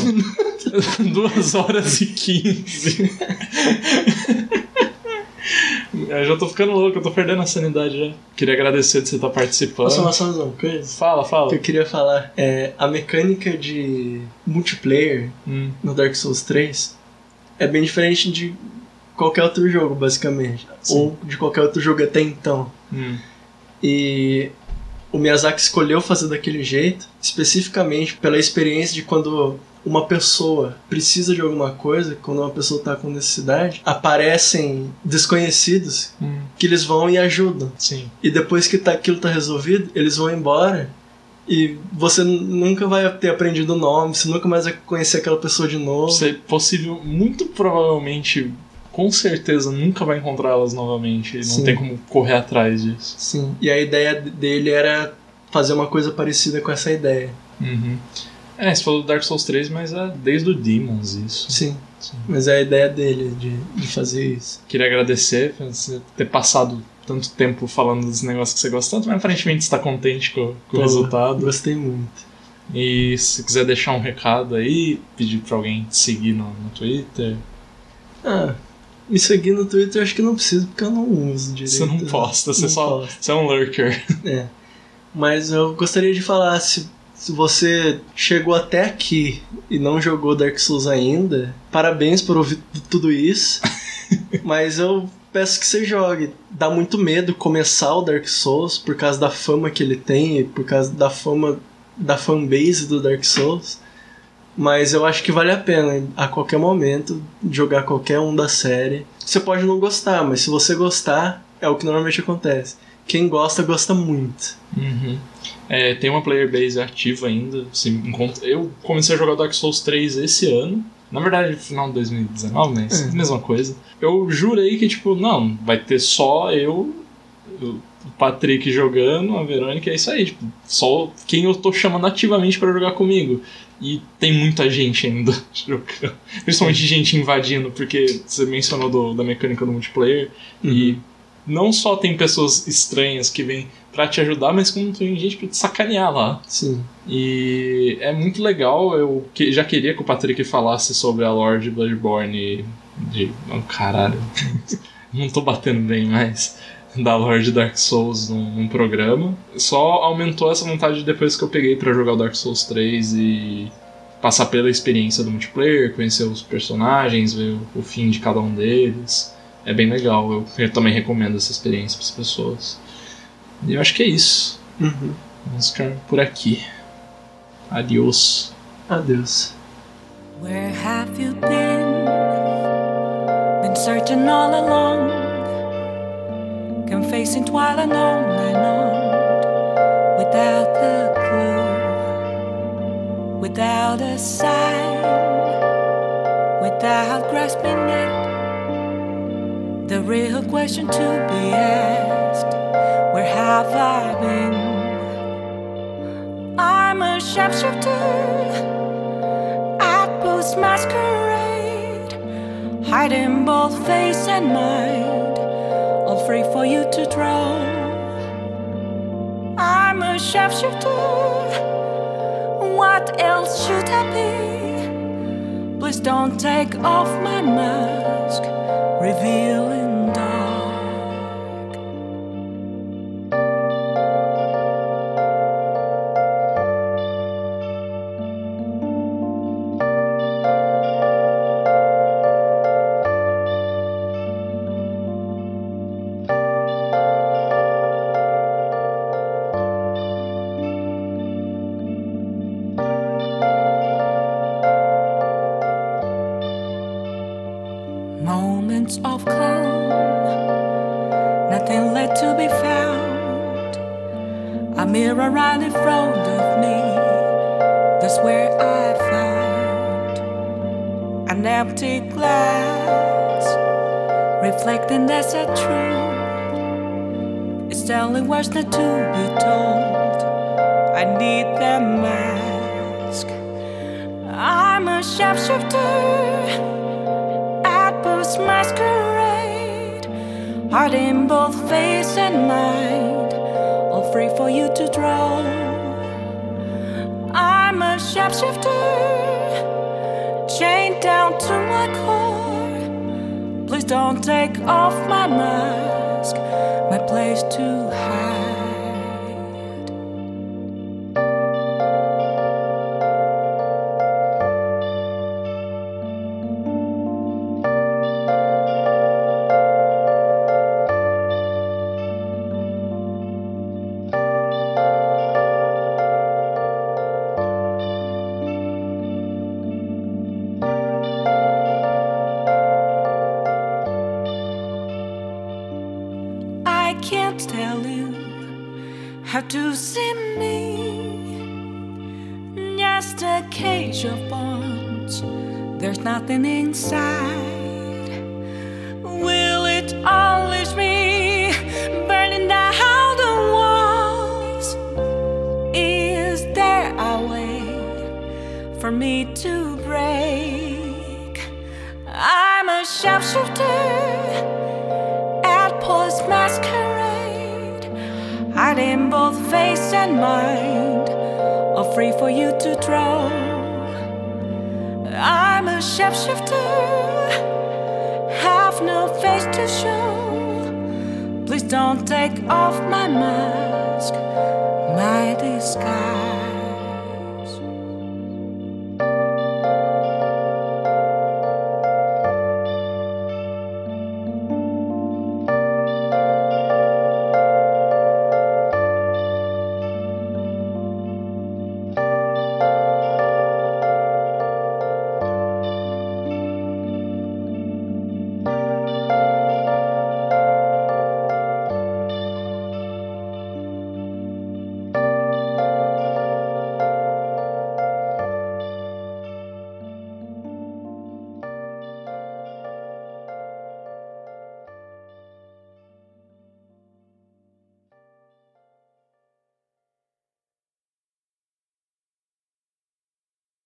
2 horas e 15. eu já tô ficando louco, eu tô perdendo a sanidade já. Queria agradecer de você estar participando. Posso falar só mais uma coisa? Fala, fala. Que eu queria falar. É, a mecânica de multiplayer Hum, no Dark Souls 3 é bem diferente de qualquer outro jogo, basicamente. Sim. Ou de qualquer outro jogo até então. hum, E o Miyazaki escolheu fazer daquele jeito, especificamente pela experiência de quando uma pessoa precisa de alguma coisa, quando uma pessoa está com necessidade, aparecem desconhecidos hum, que eles vão e ajudam. sim. E depois que tá, aquilo tá resolvido, eles vão embora. E você nunca vai ter aprendido o nome, você nunca mais vai conhecer aquela pessoa de novo. Você possível, muito provavelmente, com certeza, nunca vai encontrar elas novamente. Não Sim. tem como correr atrás disso. Sim. E a ideia dele era fazer uma coisa parecida com essa ideia. Uhum. É, você falou do Dark Souls 3, mas é desde o Demons isso. Sim. Sim. Mas é a ideia dele de, de fazer isso. Queria agradecer por você ter passado tanto tempo falando dos negócios que você gosta tanto, mas aparentemente está contente com, com o resultado. Gostei muito. E se quiser deixar um recado aí, pedir pra alguém te seguir no, no Twitter. Ah, me seguir no Twitter eu acho que não preciso, porque eu não uso direito. Você não posta, você Não só. posto. Você é um lurker. É. Mas eu gostaria de falar, se, se você chegou até aqui e não jogou Dark Souls ainda, parabéns por ouvir tudo isso. Mas eu peço que você jogue. Dá muito medo começar o Dark Souls por causa da fama que ele tem e por causa da fama da fanbase do Dark Souls. Mas eu acho que vale a pena a qualquer momento jogar qualquer um da série. Você pode não gostar, mas se você gostar, é o que normalmente acontece. Quem gosta, gosta muito. Uhum. É, tem uma player base ativa ainda. Eu comecei a jogar Dark Souls 3 esse ano. Na verdade, no final de 2019, mas É. mesma coisa. Eu jurei que, tipo, não, vai ter só eu, o Patrick jogando, a Verônica, é isso aí. Tipo, só quem eu tô chamando ativamente pra jogar comigo. E tem muita gente ainda jogando. Principalmente gente invadindo, porque você mencionou do- da mecânica do multiplayer. E não só tem pessoas estranhas que vêm pra te ajudar, mas como tem gente pra te sacanear lá. Sim. E é muito legal, eu que- já queria que o Patrick falasse sobre a lore de Bloodborne de. Oh, caralho. não tô batendo bem mais. Da lore de Dark Souls num, num programa. Só aumentou essa vontade depois que eu peguei pra jogar o Dark Souls 3 e passar pela experiência do multiplayer, conhecer os personagens, ver o, o fim de cada um deles. É bem legal, eu, eu também recomendo essa experiência para as pessoas. E eu acho que é isso. Uhum. Vamos ficar por aqui. Adiós. Adeus. Where have you been? Been searching all along. While alone and on. Without a clue. Without a sign. Without grasping it. The real question to be asked Where have I been? I'm a sharpshooter at post masquerade, hiding both face and mind, free for you to draw. I'm a chef, chef sharpshooter. What else should I be? Please don't take off my mask, revealing. Off my mask, my disguise.